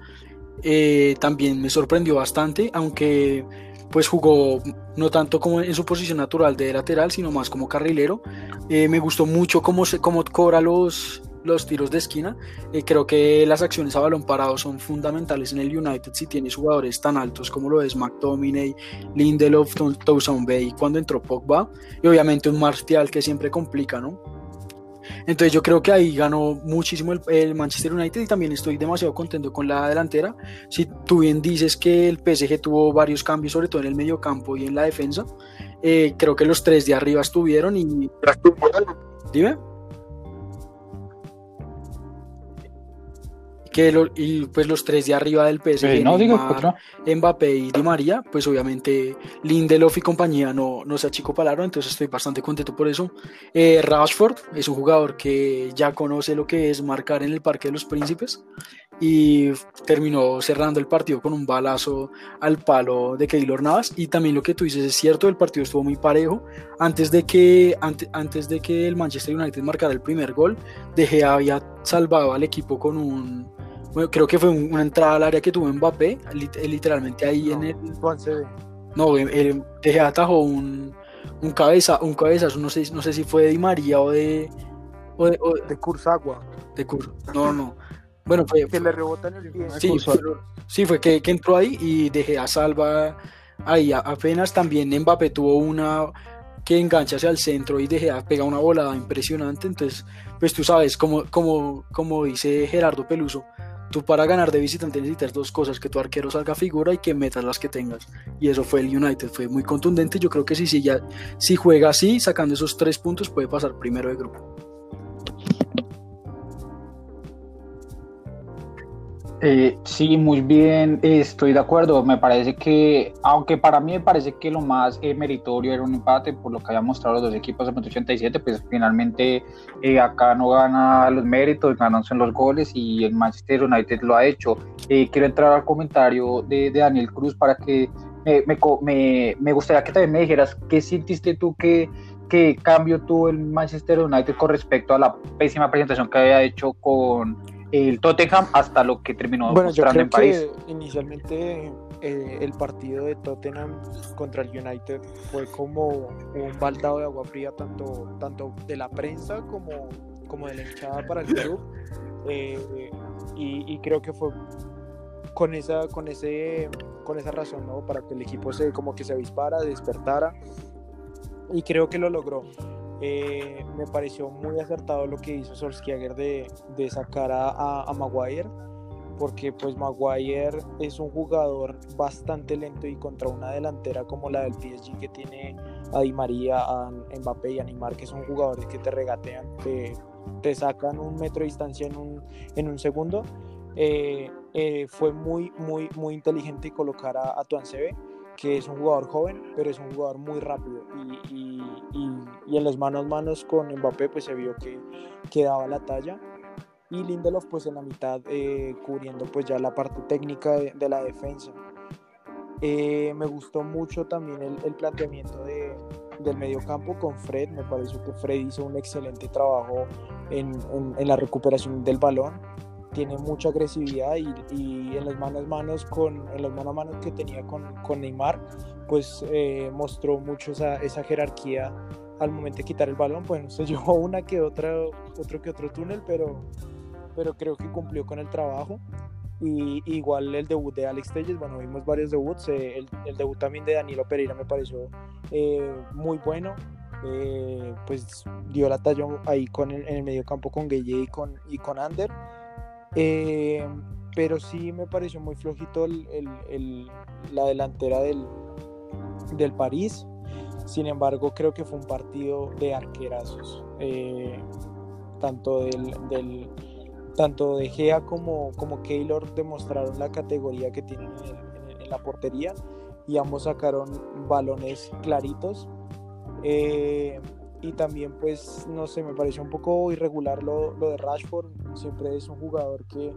Eh, también me sorprendió bastante, aunque pues jugó no tanto como en su posición natural de lateral, sino más como carrilero. Eh, me gustó mucho cómo, se, cómo cobra los, los tiros de esquina. Eh, creo que las acciones a balón parado son fundamentales en el United si tienes jugadores tan altos como lo es McTominay, Lindelof, Towson Bay cuando entró Pogba y obviamente un Martial que siempre complica, ¿no? Entonces yo creo que ahí ganó muchísimo el, Manchester United y también estoy demasiado contento con la delantera. Si tú bien dices que el PSG tuvo varios cambios, sobre todo en el medio campo y en la defensa, eh, creo que los tres de arriba estuvieron y... Dime. Que y pues los tres de arriba del PSG, no, Mbappé y Di María, pues obviamente Lindelof y compañía no, no se achicopalaron, entonces estoy bastante contento por eso. Eh, Rashford es un jugador que ya conoce lo que es marcar en el Parque de los Príncipes y terminó cerrando el partido con un balazo al palo de Keylor Navas. Y también lo que tú dices es cierto, el partido estuvo muy parejo. Antes de que, antes, antes de que el Manchester United marcara el primer gol, De Gea había salvado al equipo con un bueno, creo que fue una entrada al área que tuvo Mbappé, literalmente ahí en el. No, el, de atajó un, un cabeza, un cabezazo, no sé, no sé si fue de Di María o de. O de, de Kurzagua. De Kur, no, no. Bueno, fue. Que le rebota en el pie. Sí, fue, sí, fue que, que, entró ahí y dejé a salva ahí. Apenas también Mbappé tuvo una que engancha hacia el centro y deje pega una volada impresionante. Entonces, pues tú sabes, como, como, como dice Gerardo Peluso, Tú para ganar de visitante necesitas dos cosas, que tu arquero salga figura y que metas las que tengas. Y eso fue el United, fue muy contundente. Yo creo que si, si, ya, si juega así, sacando esos tres puntos, puede pasar primero de grupo. Eh, sí, muy bien, estoy de acuerdo. Me parece que, aunque para mí me parece que lo más eh, meritorio era un empate, por lo que habían mostrado los dos equipos en 87, pues finalmente eh, acá no gana los méritos, ganan son los goles y el Manchester United lo ha hecho. quiero entrar al comentario de, Daniel Cruz para que me, me, me, gustaría que también me dijeras qué sintiste tú que, qué cambio tuvo el Manchester United con respecto a la pésima presentación que había hecho con el Tottenham hasta lo que terminó bueno, yo creo en París. Que inicialmente eh, el partido de Tottenham contra el United fue como un baldado de agua fría tanto, tanto de la prensa como, como de la hinchada para el club. Eh, y, creo que fue con esa, con ese, con esa razón, ¿no? Para que el equipo se como que se avispara, despertara. Y creo que lo logró. Eh, me pareció muy acertado lo que hizo Solskjaer de, de sacar a, Maguire, porque pues Maguire es un jugador bastante lento y contra una delantera como la del PSG que tiene a Di María, a Mbappé y a Neymar, que son jugadores que te regatean, te, sacan un metro de distancia en un, en un segundo. Eh, eh, fue muy, muy, muy inteligente colocar a, a Tuancebe que es un jugador joven, pero es un jugador muy rápido. Y, y, en los manos a manos con Mbappé pues se vio que, que daba la talla. Y Lindelof pues en la mitad eh, cubriendo pues ya la parte técnica de, la defensa. Eh, me gustó mucho también el, el planteamiento de, del mediocampo con Fred, me pareció que Fred hizo un excelente trabajo en, en, en la recuperación del balón tiene mucha agresividad y, y, en las manos manos con en los mano a mano que tenía con, con Neymar pues eh, mostró mucho esa, esa, jerarquía al momento de quitar el balón. Pues se llevó una que otra otro que otro túnel pero pero creo que cumplió con el trabajo. Y igual el debut de Alex Telles, bueno, vimos varios debuts, eh, el, el, debut también de Danilo Pereira me pareció eh, muy bueno, pues dio la talla ahí con el, en el medio campo con Gueye y con, y con Ander, eh, pero sí me pareció muy flojito el, la delantera del, del París. Sin embargo, creo que fue un partido de arquerazos. Eh, tanto del, tanto de Gea como, como Keylor demostraron la categoría que tienen en, la portería y ambos sacaron balones claritos. Eh, y también pues no sé, me pareció un poco irregular lo, lo de Rashford, siempre es un jugador que,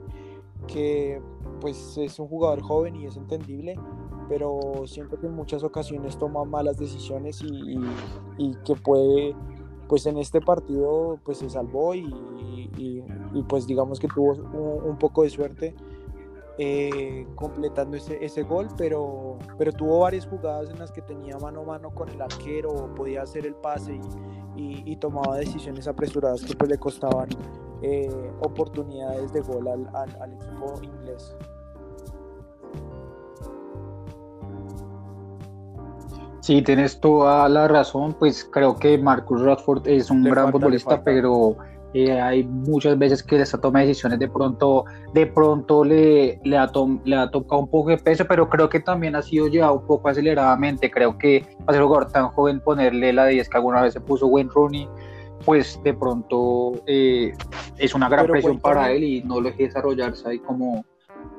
que pues es un jugador joven y es entendible, pero siento que en muchas ocasiones toma malas decisiones y, y, que puede, pues en este partido pues se salvó y, y pues digamos que tuvo un, un poco de suerte eh, completando ese, ese, gol, pero, pero tuvo varias jugadas en las que tenía mano a mano con el arquero, podía hacer el pase y, tomaba decisiones apresuradas que pues le costaban eh, oportunidades de gol al, al, equipo inglés. Sí, tienes toda la razón, pues creo que Marcus Radford es un gran futbolista, pero eh, hay muchas veces que esta toma de decisiones de pronto, de pronto le, le, ha le ha tocado un poco de peso, pero creo que también ha sido llevado un poco aceleradamente. Creo que para ser un jugador tan joven ponerle la 10 que alguna vez se puso Wayne Rooney, pues de pronto eh, es una gran presión para él y no lo deje desarrollarse ahí como,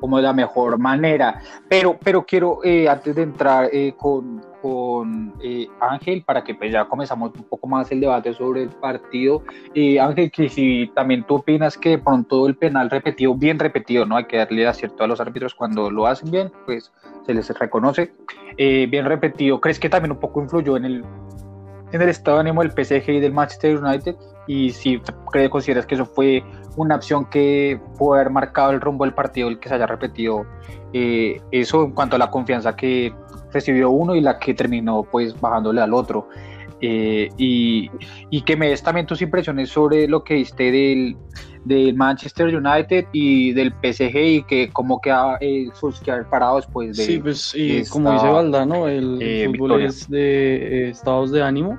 como de la mejor manera. Pero, pero quiero, eh, antes de entrar con, con eh, Ángel para que pues ya comenzamos un poco más el debate sobre el partido. y Ángel, que si también tú opinas que de pronto el penal repetido, bien repetido, ¿no? Hay que darle acierto a los árbitros cuando lo hacen bien, pues se les reconoce. Eh, bien repetido, ¿crees que también un poco influyó en el, en el estado de ánimo del PSG y del Manchester United? Y si crees, consideras que eso fue una opción que puede haber marcado el rumbo del partido, el que se haya repetido eh, eso en cuanto a la confianza que recibió uno y la que terminó pues bajándole al otro. Eh, y, y, que me des también tus impresiones sobre lo que viste del, del Manchester United y del PSG y que cómo queda el Solskjaer parado después de Sí, pues y como dice Valdano, el eh, fútbol es de eh, estados de ánimo,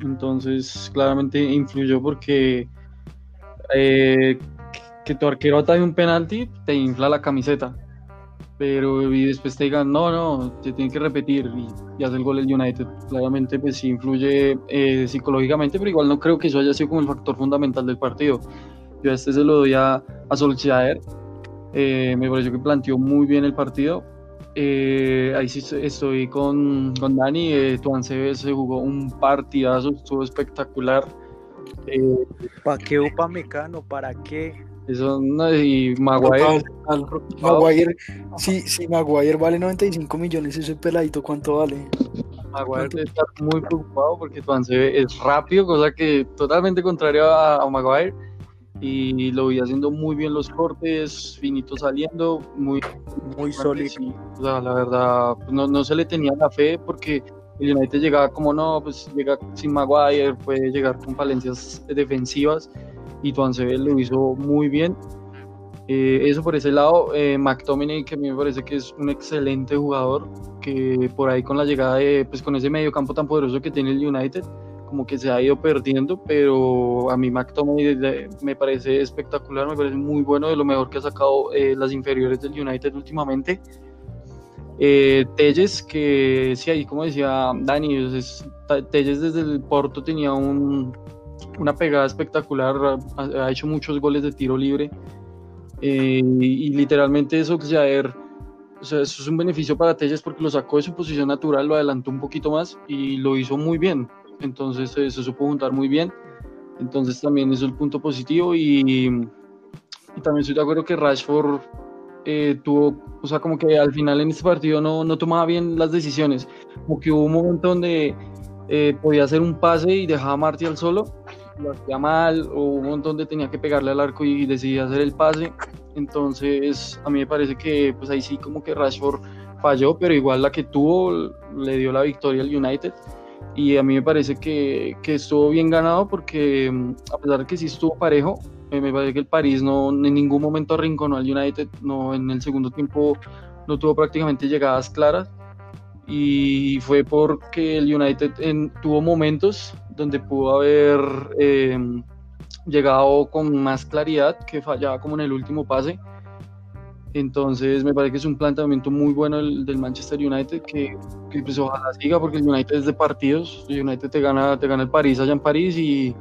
entonces claramente influyó porque que tu arquero ataje un penalti te infla la camiseta pero y después te digan, no, no, se tiene que repetir y, hace el gol el United. Claramente, pues sí influye eh, psicológicamente, pero igual no creo que eso haya sido como el factor fundamental del partido. Yo a este se lo doy a, a Solskjaer. Eh, me pareció que planteó muy bien el partido. Eh, ahí sí estoy con, con Dani. Eh, Tuan se jugó un partidazo, estuvo espectacular. ¿Para qué Upa Mecano? ¿Para qué? Eso no, y Maguire. Maguire, si, si Maguire vale 95 millones, ese peladito, ¿cuánto vale? Maguire debe estar muy preocupado porque ve es rápido, cosa que totalmente contrario a, Maguire. Y lo vi haciendo muy bien los cortes, finito saliendo, muy, muy sólido. O sea, la verdad, pues, no, no se le tenía la fe porque el United llegaba como no, pues llega sin Maguire, puede llegar con falencias defensivas y Tuancebel lo hizo muy bien. Eh, eso por ese lado, eh, McTominay, que a mí me parece que es un excelente jugador, que por ahí con la llegada de, pues con ese medio campo tan poderoso que tiene el United, como que se ha ido perdiendo, pero a mí McTominay me parece espectacular, me parece muy bueno, de lo mejor que ha sacado eh, las inferiores del United últimamente. Eh, Telles, que sí, ahí como decía Dani, es, Telles desde el Porto tenía un, una pegada espectacular, ha, hecho muchos goles de tiro libre eh, y, literalmente eso, o sea, eso es un beneficio para Telles porque lo sacó de su posición natural, lo adelantó un poquito más y lo hizo muy bien, entonces eh, se supo juntar muy bien, entonces también eso es el punto positivo y, y también estoy de acuerdo que Rashford eh, tuvo, o sea, como que al final en este partido no, no tomaba bien las decisiones, como que hubo un momento donde podía hacer un pase y dejaba a Martial solo lo hacía mal o un montón de tenía que pegarle al arco y decidí hacer el pase. Entonces, a mí me parece que pues ahí sí como que Rashford falló, pero igual la que tuvo le dio la victoria al United. Y a mí me parece que, que estuvo bien ganado porque a pesar de que sí estuvo parejo, eh, me parece que el París no en ningún momento arrinconó al United, no en el segundo tiempo no tuvo prácticamente llegadas claras y fue porque el United tuvo momentos donde pudo haber em, llegado con más claridad que fallaba como en el último pase. Entonces me parece que es un planteamiento muy bueno el, del Manchester United que, que pues ojalá siga porque el United es de partidos, el United te gana, te gana el París allá en París y,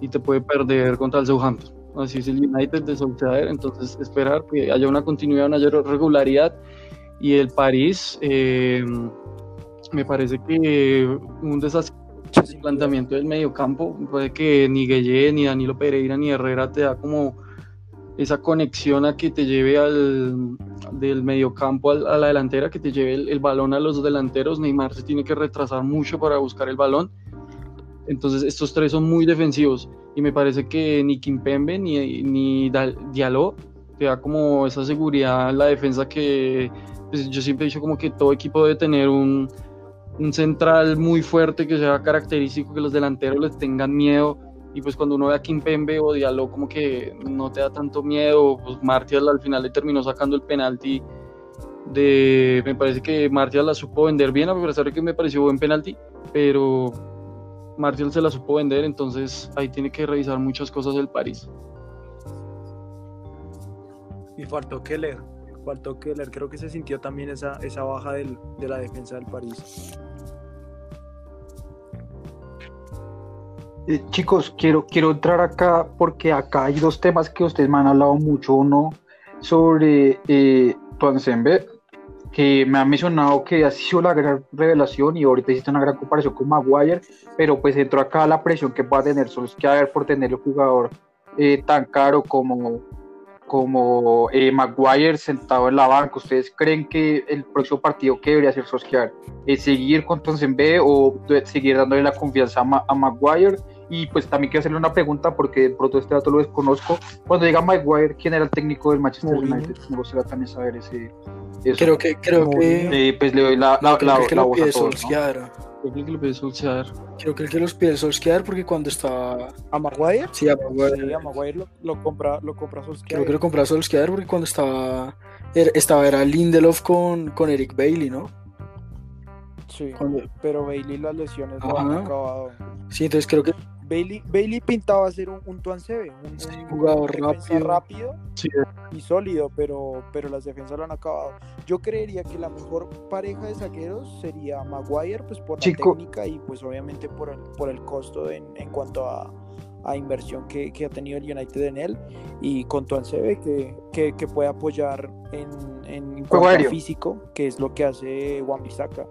y te puede perder contra el Southampton. Así es el United de Solskjaer, entonces esperar que haya una continuidad, una regularidad. Y el París, eh, me parece que un desastre el planteamiento del mediocampo, puede que ni Gueye, ni Danilo Pereira, ni Herrera te da como esa conexión a que te lleve al del mediocampo a la delantera, que te lleve el, balón a los delanteros. Neymar se tiene que retrasar mucho para buscar el balón. Entonces estos tres son muy defensivos y me parece que ni Kimpembe ni, ni Diallo te da como esa seguridad en la defensa que pues, yo siempre he dicho como que todo equipo debe tener un, un central muy fuerte que sea característico, que los delanteros les tengan miedo. Y pues cuando uno ve a Kimpembe o Diallo como que no te da tanto miedo, pues Martial al final le terminó sacando el penalti de... Me parece que Martial la supo vender bien, a pesar de que me pareció buen penalti, pero Martial se la supo vender, entonces ahí tiene que revisar muchas cosas el París. Y faltó Keller, faltó Keller, creo que se sintió también esa, esa baja del, de la defensa del París. Eh, chicos, quiero, quiero entrar acá porque acá hay dos temas que ustedes me han hablado mucho, uno sobre eh, que me han mencionado que ha sido la gran revelación y ahorita hiciste una gran comparación con Maguire, pero pues entró acá la presión que va a tener Solskjaer por tener el jugador eh, tan caro como, como eh, Maguire sentado en la banca. ¿Ustedes creen que el próximo partido que debería hacer Solskjaer es seguir con B o seguir dándole la confianza a, a Maguire? Y pues también quiero hacerle una pregunta porque de pronto este dato lo desconozco. Cuando llega Maguire, ¿quién era el técnico del Manchester United? Me gustaría también saber ese. Creo que, creo que. Eh, pues le doy la, la, la, que la voz a todos. Creo que lo pide Solskjaer. Creo que el que los pide Solskjaer porque cuando estaba. ¿A Maguire? Sí, a Maguire. Sí, a Maguire lo, lo, compra, lo compra Solskjaer. Creo que lo compra Solskjaer porque cuando estaba. Era, estaba era Lindelof con, con Eric Bailey, ¿no? Sí, pero Bailey las lesiones lo han acabado. Sí, entonces creo que Bailey, Bailey pintaba ser un, un Tuancebe, un, jugador rápido, y sólido, pero, pero las defensas lo han acabado. Yo creería que la mejor pareja de saqueros sería Maguire, pues por la técnica y pues obviamente por el, por el costo en, cuanto a, inversión que, ha tenido el United en él y con Tuancebe que, que, puede apoyar en, en físico, que es lo que hace Juan Bisaca.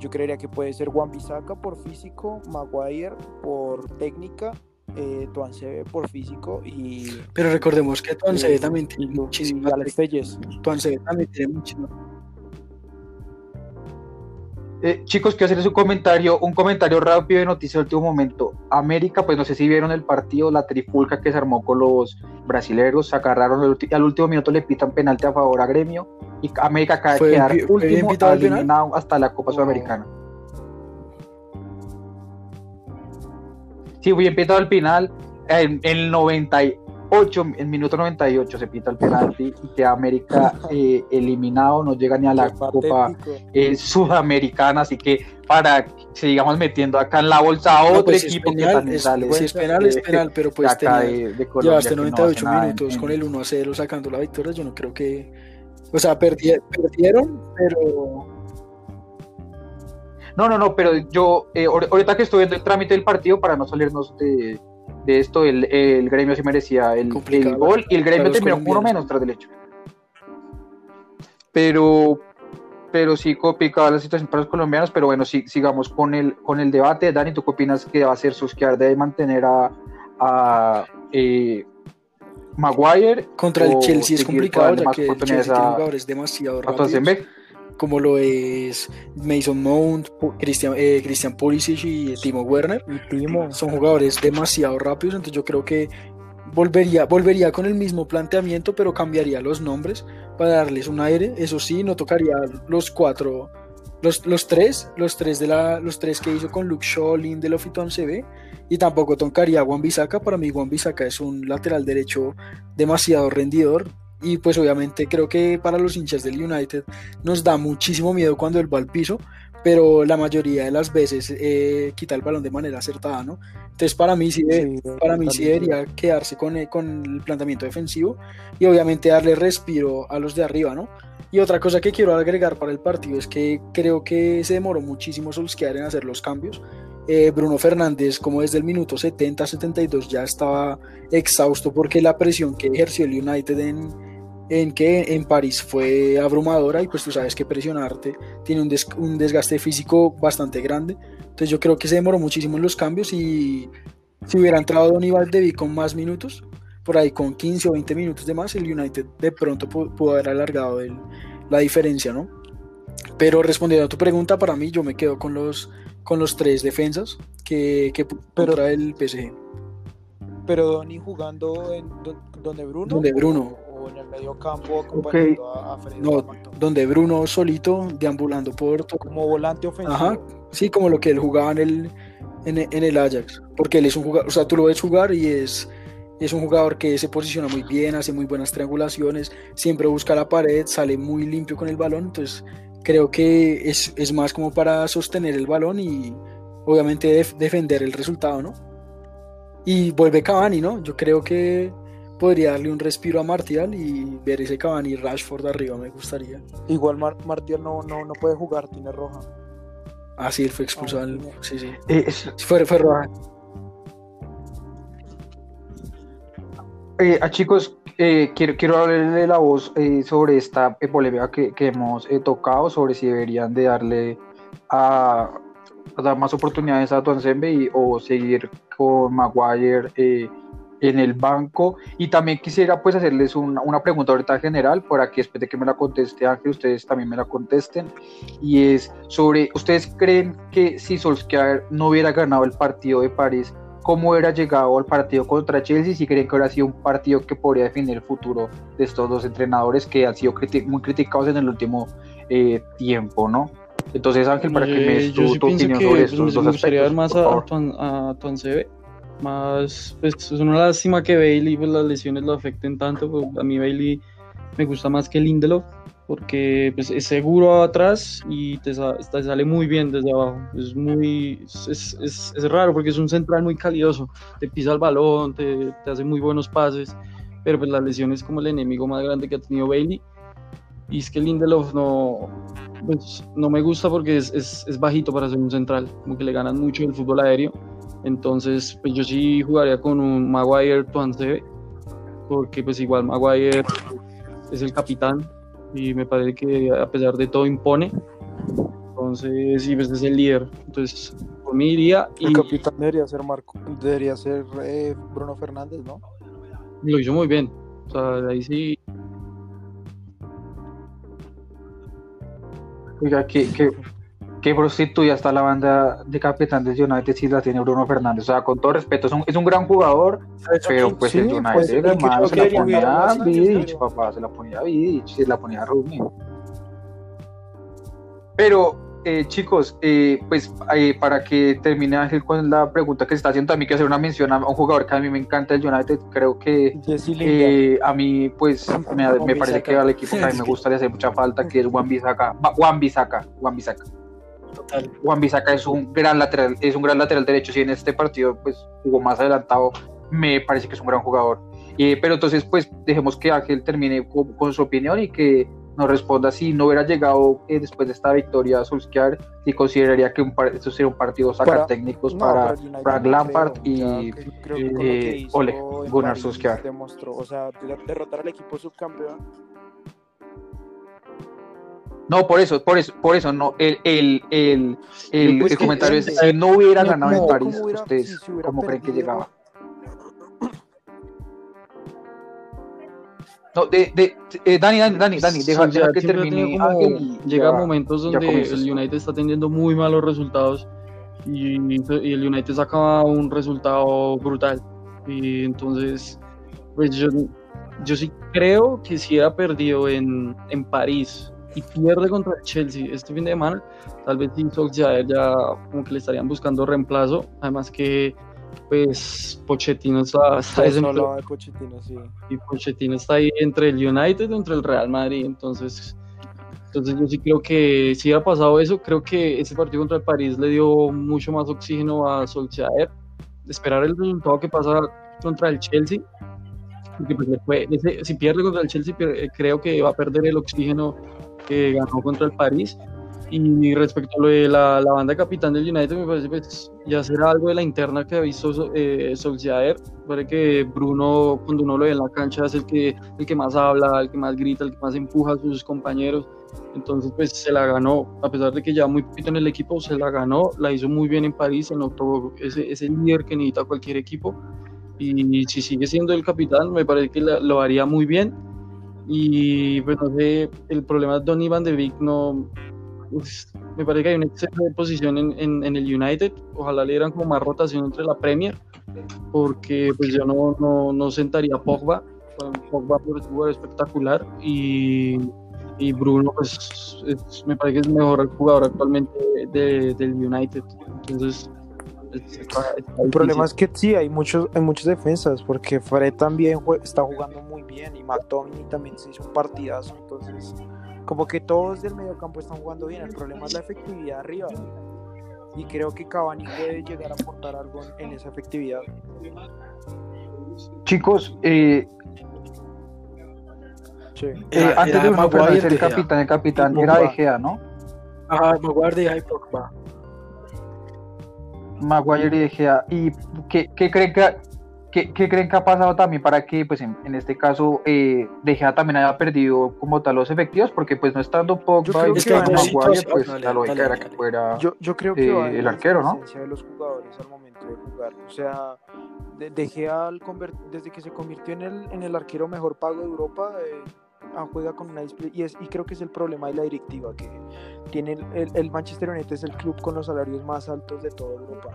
Yo creería que puede ser Juan Bisaca por físico, Maguire por técnica, eh, Tuancebe por físico y... Pero recordemos que Tuancebe también tiene muchísimas... Tuancebe también tiene muchísimas... Eh, chicos, quiero hacerles un comentario, un comentario rápido de noticia de último momento. América, pues no sé si vieron el partido, la trifulca que se armó con los brasileños, se agarraron al último minuto le pitan penalti a favor a Gremio y América acaba de quedar último eliminado hasta la Copa Sudamericana. Sí, fui empezado al final, en el 98, el minuto 98 se pita el penalti y queda América eh, eliminado, no llega ni a la Copa eh, Sudamericana, así que para que sigamos metiendo acá en la bolsa a otro pues equipo que también sale. Si es penal, es penal, pero pues llevaste 98 minutos con el 1 a 0 sacando la victoria, yo no creo que o sea, perdieron, pero... No, no, no, pero yo, eh, ahorita que estoy viendo el trámite del partido, para no salirnos de, esto, el, gremio sí merecía el, gol y el gremio terminó uno menos tras del hecho. Pero, pero sí complicada la situación para los colombianos, pero bueno, sí, sigamos con el, con el debate. Dani, ¿tú qué opinas que va a ser Susquiar de mantener a, a eh, Maguire. Contra el Chelsea es complicado, ya que el Chelsea tiene jugadores demasiado rápidos. Como lo es Mason Mount, Christian, eh, Christian Pulisic y Timo Werner. Son jugadores demasiado rápidos, entonces yo creo que volvería, volvería con el mismo planteamiento, pero cambiaría los nombres para darles un aire. Eso sí, no tocaría los cuatro, los, los tres, los tres de la, los tres que hizo con Luke Shaw, Lindelof y CB y tampoco tocaría a Juan Bisaca. Para mí, Juan Bisaca es un lateral derecho demasiado rendidor. Y pues obviamente creo que para los hinchas del United nos da muchísimo miedo cuando él va al piso, pero la mayoría de las veces eh, quita el balón de manera acertada, ¿no? Entonces para mí sí, para mí sí debería quedarse con, eh, con el planteamiento defensivo y obviamente darle respiro a los de arriba, ¿no? Y otra cosa que quiero agregar para el partido es que creo que se demoró muchísimo Solskjaer en hacer los cambios eh, Bruno Fernández como desde el minuto 70-72 ya estaba exhausto porque la presión que ejerció el United en, en que en París fue abrumadora y pues tú sabes que presionarte tiene un, un, desgaste físico bastante grande. Entonces yo creo que se demoró muchísimo en los cambios y si hubiera entrado Donny Valdevi con más minutos, por ahí con 15 o 20 minutos de más, el United de pronto pudo, haber alargado el, la diferencia, ¿no? Pero respondiendo a tu pregunta, para mí yo me quedo con los con los tres defensas que, que pero, el PSG. Pero Donny jugando en donde Bruno. Donde Bruno. O, en el medio campo acompañando a, a No, donde Bruno solito deambulando por. Como volante ofensivo. Ajá, sí, como lo que él jugaba en el, en, en el Ajax. Porque él es un jugador, o sea, tú lo ves jugar y es, es un jugador que se posiciona muy bien, hace muy buenas triangulaciones, siempre busca la pared, sale muy limpio con el balón. Entonces creo que es, es, más como para sostener el balón y obviamente defender el resultado, ¿no? Y vuelve Cavani, ¿no? Yo creo que podría darle un respiro a Martial y ver ese Cavani Rashford arriba, me gustaría. Igual Mar Martial no, no, no puede jugar, tiene roja. Ah, sí, él fue expulsado. Ah, sí, sí. Eh, es... fue, fue roja. Eh, a chicos, eh, quiero, quiero hablarle la voz eh, sobre esta polémica que, que hemos eh, tocado, sobre si deberían de darle a, a dar más oportunidades a Tuanzembe y, o seguir con Maguire eh, en el banco. Y también quisiera pues hacerles una, una, pregunta ahorita general, para que después de que me la conteste Ángel, ustedes también me la contesten. Y es sobre, ¿ustedes creen que si Solskjaer no hubiera ganado el partido de París, cómo hubiera llegado al partido contra Chelsea, si creen que hubiera sido un partido que podría definir el futuro de estos dos entrenadores que han sido criti muy criticados en el último eh, tiempo, ¿no? Entonces, Ángel, para que me des tu, sí tu opinión sobre estos pues, dos me gustaría ver más a, a, Tuan- a. Más, pues es una lástima que Bailey, pues, las lesiones lo afecten tanto. pues, a mí Bailey me gusta más que Lindelof porque pues, es seguro atrás y te, te sale muy bien desde abajo. Es muy es, es- es raro porque es un central muy calidoso. Te pisa el balón, te, te hace muy buenos pases, pero pues la lesión es como el enemigo más grande que ha tenido Bailey. Y es que Lindelof no, pues, no me gusta porque es, es, es bajito para ser un central, como que le ganan mucho el fútbol aéreo. Entonces, pues yo sí jugaría con un Maguire Tuansebe, porque pues igual Maguire es el capitán y me parece que a pesar de todo impone. Entonces, sí, pues es el líder. Entonces, por mí iría y El capitán debería ser Marco, debería ser eh, Bruno Fernández, ¿no? lo hizo muy bien. O sea, de ahí sí, Oiga, que, que, que prostituya está la banda de capitán del United si la tiene Bruno Fernández. O sea, con todo respeto, es un, es un gran jugador, pero pues Sí, el pues, United, el que hermano, se la ponía a Vidic, papá, se la ponía a Vidic, se la ponía a Rooney. Pero, eh, chicos, eh, pues eh, para que termine Ángel con la pregunta que se está haciendo, también quiero hacer una mención a un jugador que a mí me encanta el United, creo que a mí, pues, me, me parece que al equipo también me gusta le hace mucha falta, que es Juan Bisaca. Juan Bisaca, Juan Bisaca. Total. Juan Bisaca es un gran lateral, es un gran lateral derecho. Si en este partido, pues, jugó más adelantado, me parece que es un gran jugador. Eh, pero entonces, pues, dejemos que Ángel termine con, con su opinión y que nos responda si no hubiera llegado eh, después de esta victoria a Solskjaer, si consideraría que un par- esto sería un partido sacar Para- técnicos No, para Frank no Lampard creo, y creo eh, Ole, Gunnar Solskjaer. demostró, o sea, de- derrotar al equipo subcampeón. No, por eso, por eso, por eso, no, el, el, el, el, Pues el comentario es, si no hubiera no, ganado en París, ¿cómo hubiera- ¿ustedes si cómo creen que llegaba? No, de, de, eh, Dani, Dani, Dani, Dani, deja, Sí, deja ya que termine y llega ya- momentos donde el United está teniendo muy malos resultados y, y el United saca un resultado brutal. Y entonces, pues yo, yo sí creo que si era perdido en, en París y pierde contra el Chelsea este fin de semana, tal vez sí Solskjaer ya como que le estarían buscando reemplazo. Además que pues Pochettino está, desempleado hablaba de Pochettino, sí. y Pochettino está ahí entre el United entre el Real Madrid, entonces, entonces yo sí creo que si ha pasado eso, creo que ese partido contra el París le dio mucho más oxígeno a Solskjaer, esperar el resultado que pasa contra el Chelsea, porque pues si pierde contra el Chelsea, creo que va a perder el oxígeno que ganó contra el París, Y respecto a lo de la, la banda capitán del United, me parece pues ya será algo de la interna que ha visto eh, Solskjaer. Parece que Bruno, cuando uno lo ve en la cancha, es el que, el que más habla, el que más grita, el que más empuja a sus compañeros. Entonces, pues se la ganó, a pesar de que ya muy poquito en el equipo, se la ganó, la hizo muy bien en París, se notó ese, ese líder que necesita cualquier equipo. Y si sigue siendo el capitán, me parece que lo haría muy bien. Y pues no sé, el problema de Donny Van de Beek no, me parece que hay un exceso de posición en, en, el United. Ojalá le dieran como más rotación entre la Premier, porque pues yo no, no, no sentaría a Pogba. Pogba por jugador espectacular y, y Bruno pues me parece que es mejor jugador actualmente del United. Entonces el problema es que sí, hay muchos, hay muchas defensas, porque Fred también está jugando muy bien y McTominay también se hizo un partidazo, entonces como que todos del mediocampo están jugando bien, el problema es la efectividad arriba. Y creo que Cavani puede llegar a aportar algo en, esa efectividad. Chicos, eh, eh antes de uno ser el capitán, el capitán era De Gea, ¿no? Ajá, Maguire y Pogba. Maguire y De Gea. ¿Y qué, qué creen que ¿Qué, creen que ha pasado también para que, pues en, este caso, eh, De Gea también haya perdido como tal los efectivos? Porque pues no estando Pogba y Maguire, pues la lógica era que fuera yo, yo creo que eh, el arquero, ¿no? de los jugadores al momento de jugar. O sea, De, Gea desde que se convirtió en el, en el arquero mejor pago de Europa, eh, ah, juega con una y, es, y creo que es el problema de la directiva que tiene el, el Manchester United es el club con los salarios más altos de toda Europa.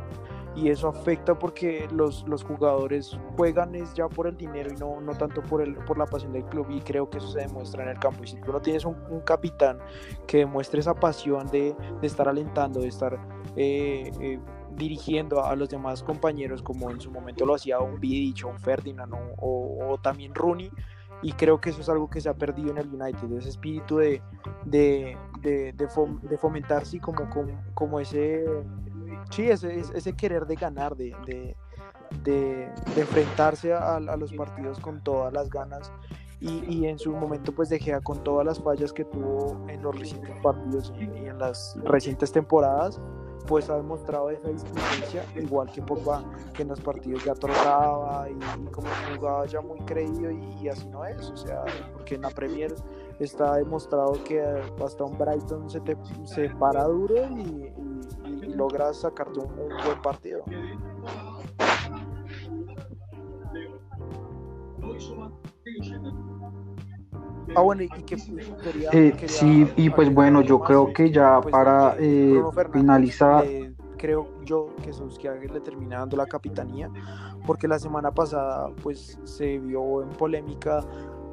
Y eso afecta porque los, los jugadores juegan es ya por el dinero y no, no tanto por, el, por la pasión del club y creo que eso se demuestra en el campo. Y si tú no tienes un, capitán que demuestre esa pasión de, de estar alentando, de estar eh, eh, dirigiendo a los demás compañeros como en su momento lo hacía un Vidic o un Ferdinand o, también Rooney y creo que eso es algo que se ha perdido en el United, ese espíritu de, de, de, de fomentar como, como, como ese sí, ese, ese querer de ganar, de, enfrentarse a, a, los partidos con todas las ganas. Y, y, en su momento pues dejé con todas las fallas que tuvo en los recientes partidos y, en las recientes temporadas pues ha demostrado esa disciplina igual que Pogba que en los partidos ya trotaba y, como jugaba ya muy creído y, así no es o sea porque en la Premier está demostrado que hasta un Brighton se, te, se para duro y, logras sacarte un, buen partido. Ah, bueno, y, que eh, sí, y pues bueno, yo creo que ya pues, para eh, finalizar. Eh, creo yo que Solskjaer le termina dando la capitanía, porque la semana pasada pues se vio en polémica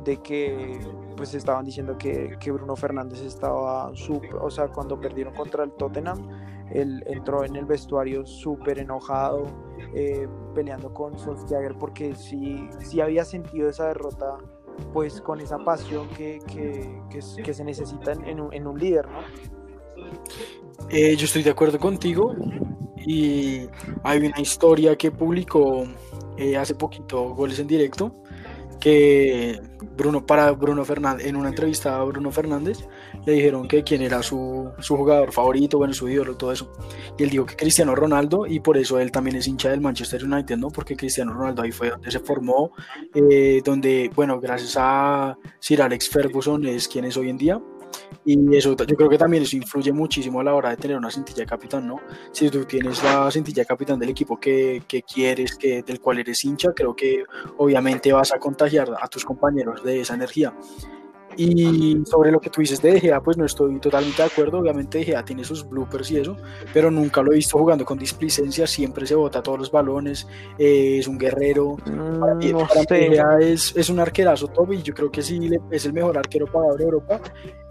de que pues estaban diciendo que, que Bruno Fernández estaba, sub, o sea, cuando perdieron contra el Tottenham, él entró en el vestuario súper enojado, eh, peleando con Solskjaer porque sí, sí había sentido esa derrota pues con esa pasión que, que, que, se necesita en un, en un líder, ¿no? Eh, yo estoy de acuerdo contigo y hay una historia que publicó eh, hace poquito Goles en Directo que Bruno para Bruno Fernández en una entrevista a Bruno Fernández le dijeron que quién era su, su, jugador favorito, bueno, su ídolo, todo eso. Y él dijo que Cristiano Ronaldo y por eso él también es hincha del Manchester United, ¿no? Porque Cristiano Ronaldo ahí fue donde se formó, eh, donde, bueno, gracias a Sir Alex Ferguson es quien es hoy en día. Y eso, yo creo que también eso influye muchísimo a la hora de tener una cintilla de capitán, ¿no? Si tú tienes la cintilla de capitán del equipo que, que quieres, que, del cual eres hincha, creo que obviamente vas a contagiar a tus compañeros de esa energía. Y sobre lo que tú dices de De pues no estoy totalmente de acuerdo. Obviamente De tiene sus bloopers y eso, pero nunca lo he visto jugando con displicencia. Siempre se bota todos los balones. Eh, es un guerrero. Mm, es, es, un arquerazo top y yo creo que sí es el mejor arquero pagado de Europa.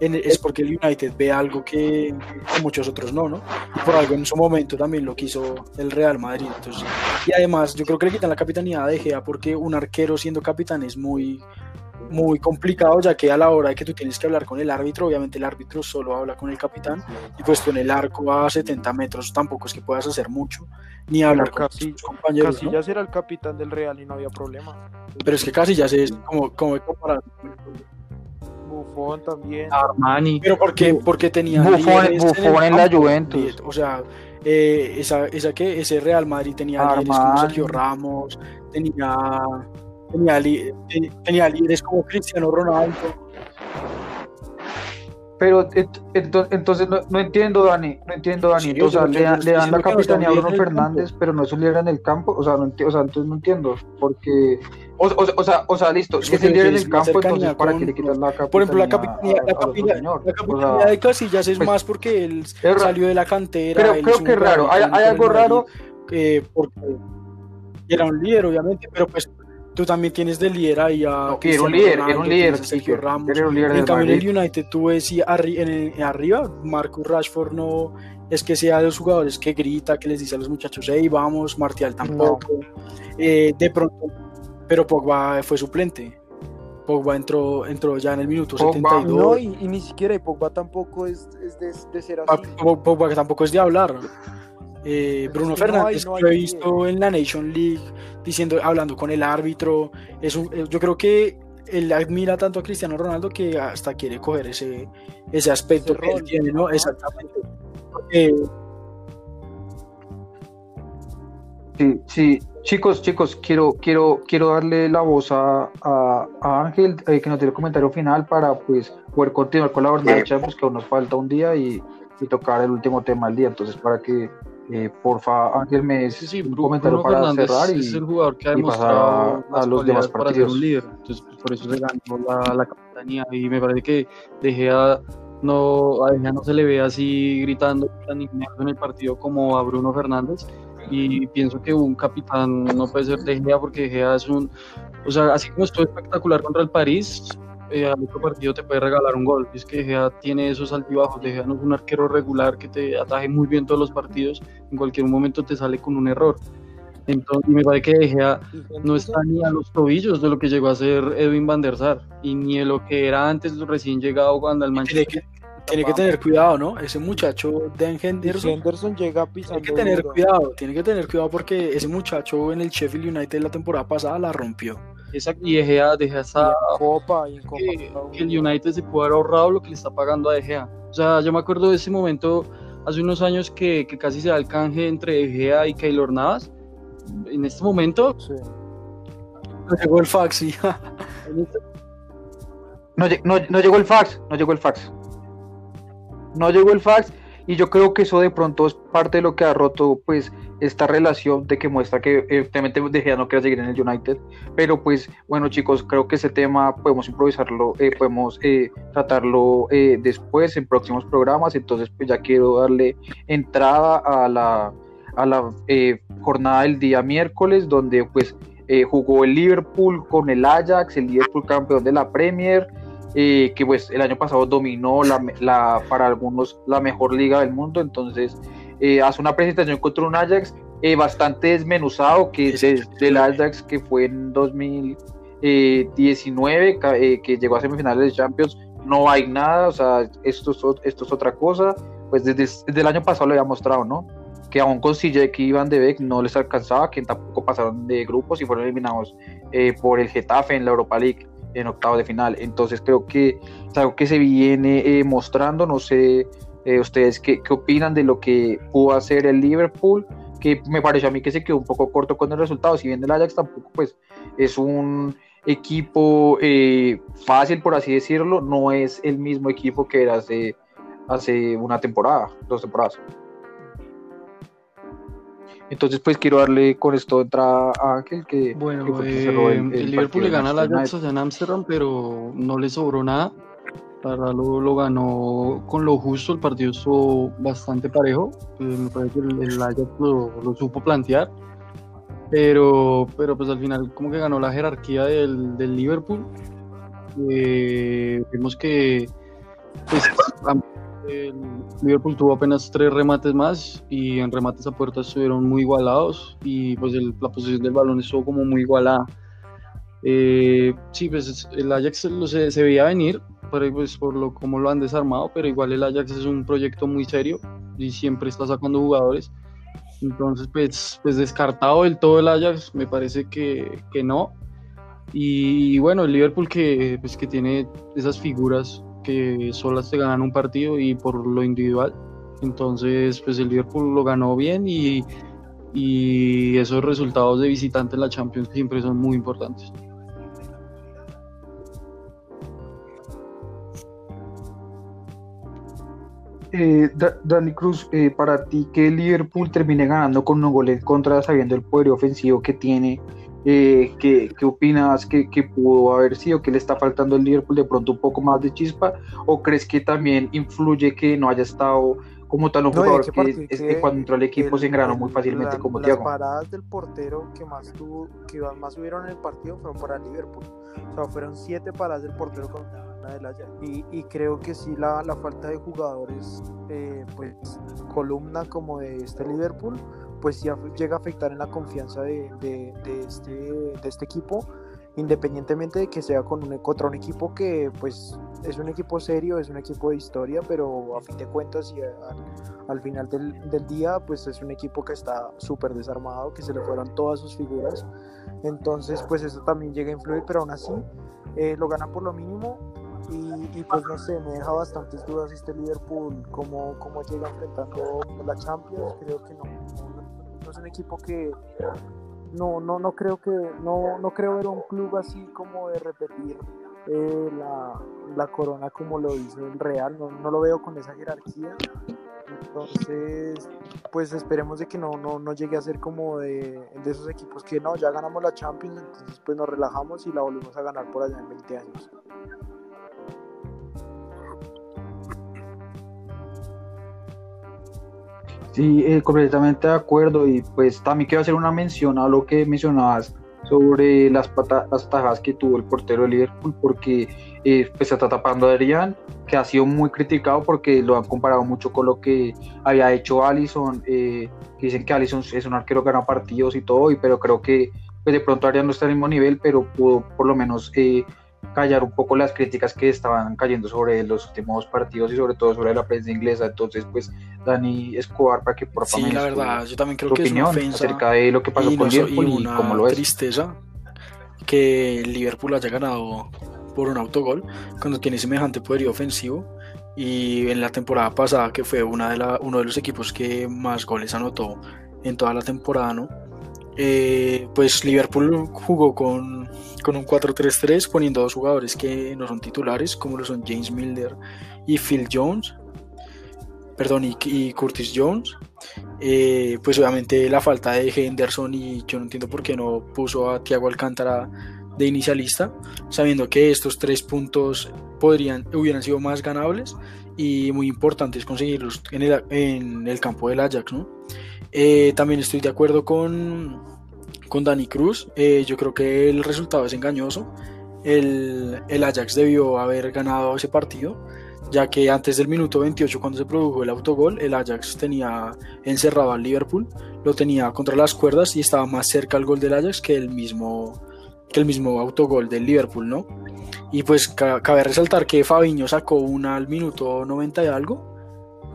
es porque el United ve algo que, muchos otros no, ¿no? Y por algo en su momento también lo quiso el Real Madrid. Entonces, y además, yo creo que le quitan la capitanía a De Gea porque un arquero siendo capitán es muy muy complicado, ya que a la hora de que tú tienes que hablar con el árbitro, obviamente el árbitro solo habla con el capitán, y pues tú en el arco a 70 metros tampoco es que puedas hacer mucho, ni hablar con tus compañeros. Casillas era el capitán del Real y no había problema. Pero es que Casillas es como, como comparar. Buffon también. Armani. Pero porque, porque tenía Buffon, Buffon en, la Juventus. O sea, eh, esa, esa que ese Real Madrid tenía líderes como Sergio Ramos, tenía, tenía, tenía líderes como Cristiano Ronaldo. Pero entonces no, entiendo, Dani, no entiendo, Dani. o sea, le, dan la capitanía a Bruno Fernández, pero no es un líder en el campo. O sea, no o sea entonces no entiendo. Porque. O, o, sea, o sea, listo. Es el líder en el campo, entonces ¿para qué le quitas la capitanía? Por ejemplo, la capitanía, la capitanía, la capitanía de Casillas es pues, más porque él salió de la cantera. Creo, creo que es raro. Hay, hay algo raro. Eh, porque era un líder, obviamente, pero pues tú también tienes de líder ahí a. era un líder, era un líder. Sergio Ramos. Era un líder en cambio, en el United tú ves y en arriba, Marcus Rashford no es que sea de los jugadores que grita, que les dice a los muchachos, hey, vamos, Martial tampoco. Eh, de pronto, pero Pogba fue suplente. Pogba entró, entró ya en el minuto 72. No, y, ni siquiera y Pogba tampoco es, de, de, ser así. Pogba tampoco es de hablar. Eh, Bruno Fernández, lo he visto en la Nation League diciendo, hablando con el árbitro. Es eh, yo creo que él admira tanto a Cristiano Ronaldo que hasta quiere coger ese, ese aspecto que él tiene, ¿no? Exactamente. sí, sí, chicos, chicos, quiero, quiero, quiero darle la voz a, a, Ángel eh, que nos dé el comentario final para pues poder continuar con la jornada de Champions, que aún nos falta un día y, y tocar el último tema del día. Entonces, para que eh, porfa, Ángel, me sí, un comentario para cerrar y, es el jugador que ha demostrado a, los demás partidos. Para ser un líder. Entonces, pues, por eso se ganó la, la capitanía y me parece que De no, a no se le ve así gritando tan en el partido como a Bruno Fernández y pienso que un capitán no puede ser De Gea porque De es un, o sea, así como estuvo espectacular contra el París, eh, al otro partido te puede regalar un gol. Es que Gea tiene esos altibajos. De Gea no es un arquero regular que te ataje muy bien todos los partidos. En cualquier momento te sale con un error. Entonces, me parece que De Gea no está ni a los tobillos de lo que llegó a ser Edwin van der Sar y ni de lo que era antes recién llegado cuando al Manchester. Tiene que, tener cuidado, ¿no? Ese muchacho de Henderson. Henderson llega pisando. Tiene que tener cuidado, tiene que tener cuidado porque ese muchacho en el Sheffield United la temporada pasada la rompió. Exacto, y Egea, deja esa copa, que, el United se puede haber ahorrado lo que le está pagando a Egea. O sea, yo me acuerdo de ese momento hace unos años que, que casi se da el canje entre Egea y Keylor Navas. En este momento. Sí. No llegó el fax, sí. no, no, no llegó el fax, no llegó el fax. No llegó el fax y yo creo que eso de pronto es parte de lo que ha roto pues esta relación de que muestra que evidentemente De Gea no quiere seguir en el United, pero pues bueno chicos, creo que ese tema podemos improvisarlo, eh, podemos eh, tratarlo eh, después en próximos programas, entonces pues ya quiero darle entrada a la, a la jornada del día miércoles, donde pues jugó el Liverpool con el Ajax, el Liverpool campeón de la Premier, que pues el año pasado dominó la, la, para algunos la mejor liga del mundo, entonces eh, hace una presentación contra un Ajax eh, bastante desmenuzado, que es del Ajax que fue en 2019, eh, que llegó a semifinales de Champions, no hay nada, o sea, esto es, esto es otra cosa, pues desde, el año pasado lo había mostrado, ¿no? Que aún con CJ que iban de Beck no les alcanzaba, que tampoco pasaron de grupos y fueron eliminados por el Getafe en la Europa League en octavo de final. Entonces creo que es algo que se viene mostrando, no sé eh, ¿Ustedes qué, qué, opinan de lo que pudo hacer el Liverpool? Que me pareció a mí que se quedó un poco corto con el resultado. Si bien el Ajax tampoco pues, es un equipo eh, fácil, por así decirlo, no es el mismo equipo que era hace, hace una temporada, dos temporadas. Entonces, pues quiero darle con esto entrada a Ángel que. Bueno, eh, el, Liverpool le gana al Ajax en Amsterdam, pero no le sobró nada. Para lo, lo, ganó con lo justo, el partido estuvo bastante parejo, eh, me parece que el, Ajax lo, supo plantear, pero, pero pues al final como que ganó la jerarquía del, del Liverpool. Eh, vimos que pues, el Liverpool tuvo apenas tres remates más y en remates a puerta estuvieron muy igualados y pues la posición del balón estuvo como muy igualada. Eh, sí, pues el Ajax se, se veía venir, por, pues, por lo como lo han desarmado, pero igual el Ajax es un proyecto muy serio y siempre está sacando jugadores. Entonces, pues, pues descartado del todo el Ajax, me parece que, que no. Y, bueno, el Liverpool que, pues, que tiene esas figuras que solas te ganan un partido y por lo individual. Entonces, pues el Liverpool lo ganó bien y, y esos resultados de visitante en la Champions siempre son muy importantes. Eh, Dani Cruz, eh, para ti que Liverpool termine ganando con un gol en contra, sabiendo el poder ofensivo que tiene, eh, ¿qué, opinas que, pudo haber sido? ¿Que le está faltando al Liverpool de pronto un poco más de chispa? ¿O crees que también influye que no haya estado como tal un jugador que, cuando entró al equipo se engranó muy fácilmente como Thiago? Las paradas del portero que más tuvo, que más subieron en el partido fueron para Liverpool. O sea, fueron siete paradas del portero con y, y, creo que sí, la, la falta de jugadores, eh, pues columna como de este Liverpool, pues ya llega a afectar en la confianza de, de, este, de este equipo, independientemente de que sea con un, contra un equipo que pues es un equipo serio, es un equipo de historia, pero a fin de cuentas y al, final del, del, día pues es un equipo que está súper desarmado, que se le fueron todas sus figuras, entonces pues eso también llega a influir, pero aún así eh, lo gana por lo mínimo y, pues no sé, me deja bastantes dudas este Liverpool, cómo, cómo llega enfrentando la Champions, creo que no, no, es un equipo que no, no, no creo que, no, no creo ver un club así como de repetir eh, la, la, corona como lo hizo el Real, no, no, lo veo con esa jerarquía. Entonces, pues esperemos de que no, no, no llegue a ser como de, de, esos equipos que no, ya ganamos la Champions, entonces pues nos relajamos y la volvemos a ganar por allá en 20 años. Sí, eh, completamente de acuerdo. Y pues también quiero hacer una mención a lo que mencionabas sobre las, las tajas que tuvo el portero de Liverpool porque eh, pues está tapando a Adrián que ha sido muy criticado porque lo han comparado mucho con lo que había hecho Allison eh, dicen que Allison es un arquero que gana partidos y todo y, pero creo que pues de pronto Adrián no está al mismo nivel pero pudo por lo menos eh, callar un poco las críticas que estaban cayendo sobre los últimos partidos y sobre todo sobre la prensa inglesa. Entonces, pues, Dani Escobar, para que por favor. Sí, la verdad, yo también creo que es una ofensa acerca de lo que pasó con Liverpool y, cómo lo es. tristeza que Liverpool haya ganado por un autogol cuando tiene semejante poderío ofensivo y en la temporada pasada que fue una de la, uno de los equipos que más goles anotó en toda la temporada, ¿no? Eh, pues Liverpool jugó con, con un 4-3-3 poniendo dos jugadores que no son titulares, como lo son James Milner y Phil Jones, perdón, y, Curtis Jones. Eh, pues obviamente la falta de Henderson y yo no entiendo por qué no puso a Thiago Alcántara de inicialista, sabiendo que estos tres puntos podrían, hubieran sido más ganables y muy importantes conseguirlos en el, en el campo del Ajax, ¿no? Eh, también estoy de acuerdo con, con Dani Cruz. Eh, yo creo que el resultado es engañoso. El, el, Ajax debió haber ganado ese partido, ya que antes del minuto 28, cuando se produjo el autogol, el Ajax tenía encerrado al Liverpool, lo tenía contra las cuerdas y estaba más cerca al gol del Ajax que el mismo, que el mismo autogol del Liverpool, ¿no? Y pues cabe resaltar que Fabiño sacó una al minuto 90 y algo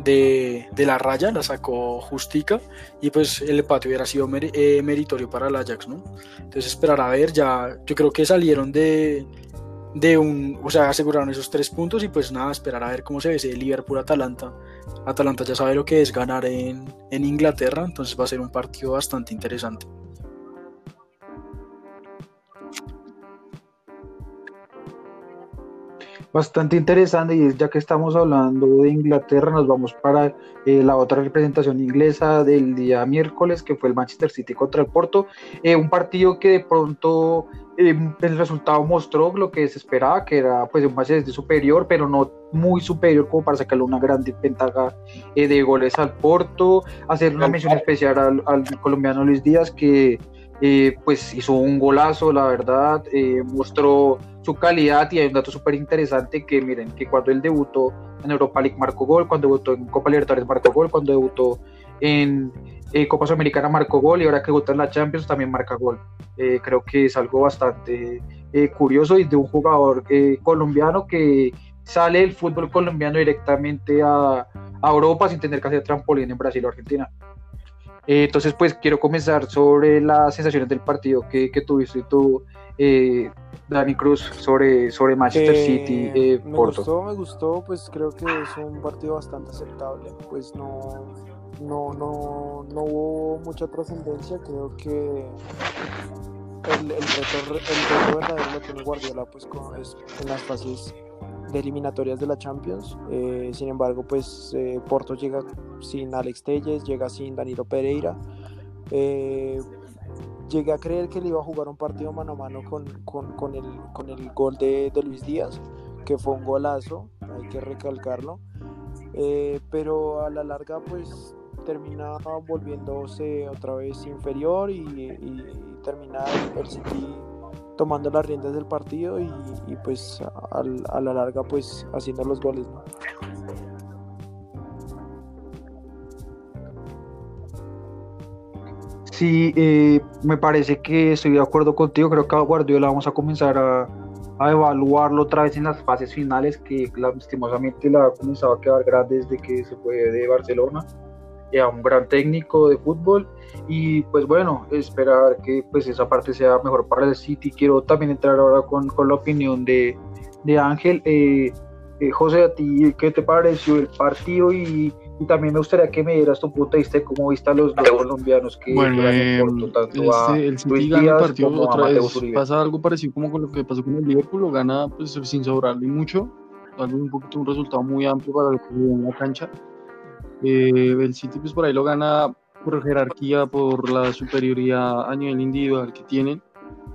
de, la raya, la sacó justica y pues el empate hubiera sido eh, meritorio para el Ajax, ¿no? Entonces esperar a ver, ya yo creo que salieron de, de un, o sea, aseguraron esos tres puntos y pues nada, esperar a ver cómo se ve ese Liverpool-Atalanta. Atalanta ya sabe lo que es ganar en, en Inglaterra, entonces va a ser un partido bastante interesante. Bastante interesante y ya que estamos hablando de Inglaterra nos vamos para eh, la otra representación inglesa del día miércoles que fue el Manchester City contra el Porto. Eh, un partido que de pronto eh, el resultado mostró lo que se esperaba que era pues un Manchester superior pero no muy superior como para sacarle una gran ventaja de goles al Porto. Hacer una mención especial al, al colombiano Luis Díaz que pues hizo un golazo la verdad mostró su calidad y hay un dato súper interesante que miren, que cuando él debutó en Europa League marcó gol, cuando debutó en Copa Libertadores marcó gol, cuando debutó en eh, Copa Sudamericana marcó gol y ahora que debutó en la Champions también marca gol. Eh, creo que es algo bastante eh, curioso y de un jugador colombiano que sale del fútbol colombiano directamente a Europa sin tener que hacer trampolín en Brasil o Argentina. Entonces, pues quiero comenzar sobre las sensaciones del partido que, que tuviste tú eh, Dani Cruz sobre, sobre Manchester Eh, City, eh, me Porto. gustó, me gustó, pues creo que es un partido bastante aceptable. Pues no, no, no, no hubo mucha trascendencia. Creo que el, el reto, el reto verdadero lo tiene Guardiola pues con, es en las fases de eliminatorias de la Champions. Eh, sin embargo, pues eh, Porto llega sin Alex Telles, llega sin Danilo Pereira. Eh, llegué a creer que le iba a jugar un partido mano a mano con, con, el, con el gol de, Luis Díaz, que fue un golazo, hay que recalcarlo. Eh, pero a la larga, pues termina volviéndose otra vez inferior y- y termina el City tomando las riendas del partido y, pues a, a la larga pues haciendo los goles. Sí, eh, me parece que estoy de acuerdo contigo. Creo que a Guardiola vamos a comenzar a, a evaluarlo otra vez en las fases finales, que lastimosamente la ha comenzado a quedar grande desde que se fue de Barcelona. Ya un gran técnico de fútbol. Y pues bueno, esperar que pues esa parte sea mejor para el City. Quiero también entrar ahora con, con la opinión de, de Ángel. Eh, eh, José, ¿a ti qué te pareció el partido? Y, y también me gustaría que me dieras tu punto de vista de cómo viste a los dos colombianos que Bueno, eh, tanto a este, el City gana el partido a otra vez. Pasa algo parecido como con lo que pasó con el Liverpool, lo gana pues sin sobrarle mucho, dando un poquito un resultado muy amplio para lo que en la cancha. Eh, el City pues por ahí lo gana por jerarquía, por la superioridad a nivel individual que tienen,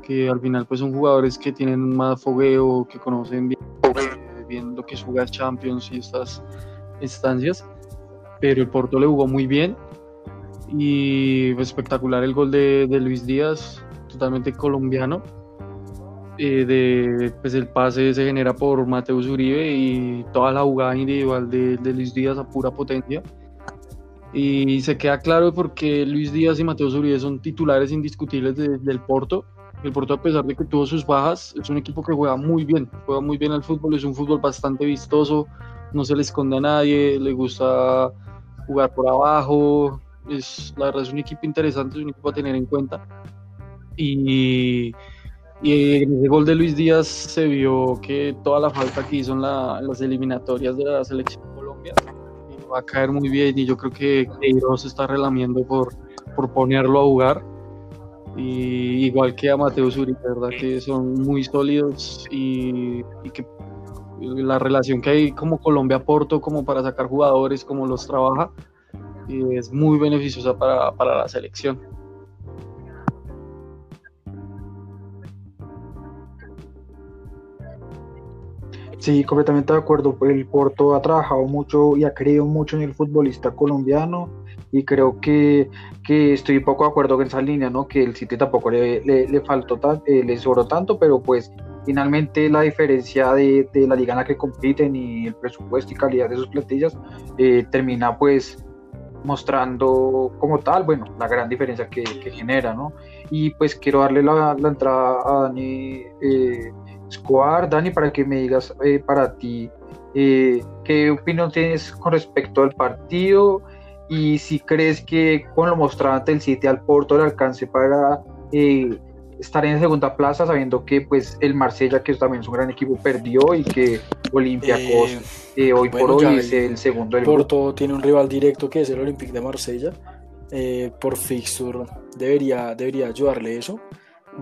que al final pues son jugadores que tienen más fogueo, que conocen bien, eh, bien lo que es jugar Champions y estas instancias, pero el Porto le jugó muy bien y pues, espectacular el gol de, de Luis Díaz, totalmente colombiano. Eh, de, pues el pase se genera por Mateus Uribe y toda la jugada individual de, de Luis Díaz a pura potencia. Y se queda claro porque Luis Díaz y Mateus Uribe son titulares indiscutibles de- del Porto. El Porto, a pesar de que tuvo sus bajas, es un equipo que juega muy bien, juega muy bien al fútbol, es un fútbol bastante vistoso, no se le esconde a nadie, le gusta jugar por abajo, es, la verdad es un equipo interesante, es un equipo a tener en cuenta. Y, y en ese gol de Luis Díaz se vio que toda la falta que hizo en, la- en las eliminatorias de la selección Colombia eh, va a caer muy bien y yo creo que Queiroz está relamiendo por, por ponerlo a jugar. Y igual que a Mateo Zuri, verdad que son muy sólidos y, y que la relación que hay como Colombia-Porto, como para sacar jugadores, como los trabaja, y es muy beneficiosa para, para la selección. Sí, completamente de acuerdo. El Porto ha trabajado mucho y ha creído mucho en el futbolista colombiano y creo que, que estoy poco de acuerdo con esa línea, ¿no? Que el City tampoco le, le, le faltó tan, eh, le sobró tanto, pero pues finalmente la diferencia de, de, la liga en la que compiten y el presupuesto y calidad de sus plantillas eh, termina pues mostrando como tal, bueno, la gran diferencia que, que genera, ¿no? Y pues quiero darle la, la entrada a Dani eh, Escobar, Dani, para que me digas eh, para ti eh, qué opinión tienes con respecto al partido y si crees que con lo mostrado ante el City al Porto le alcance para eh, estar en segunda plaza, sabiendo que pues el Marsella, que también es un gran equipo, perdió y que Olympiacos eh, hoy bueno, por hoy es el el segundo del Porto grupo. tiene un rival directo que es el Olympique de Marsella. Eh, por fixture debería, debería ayudarle eso,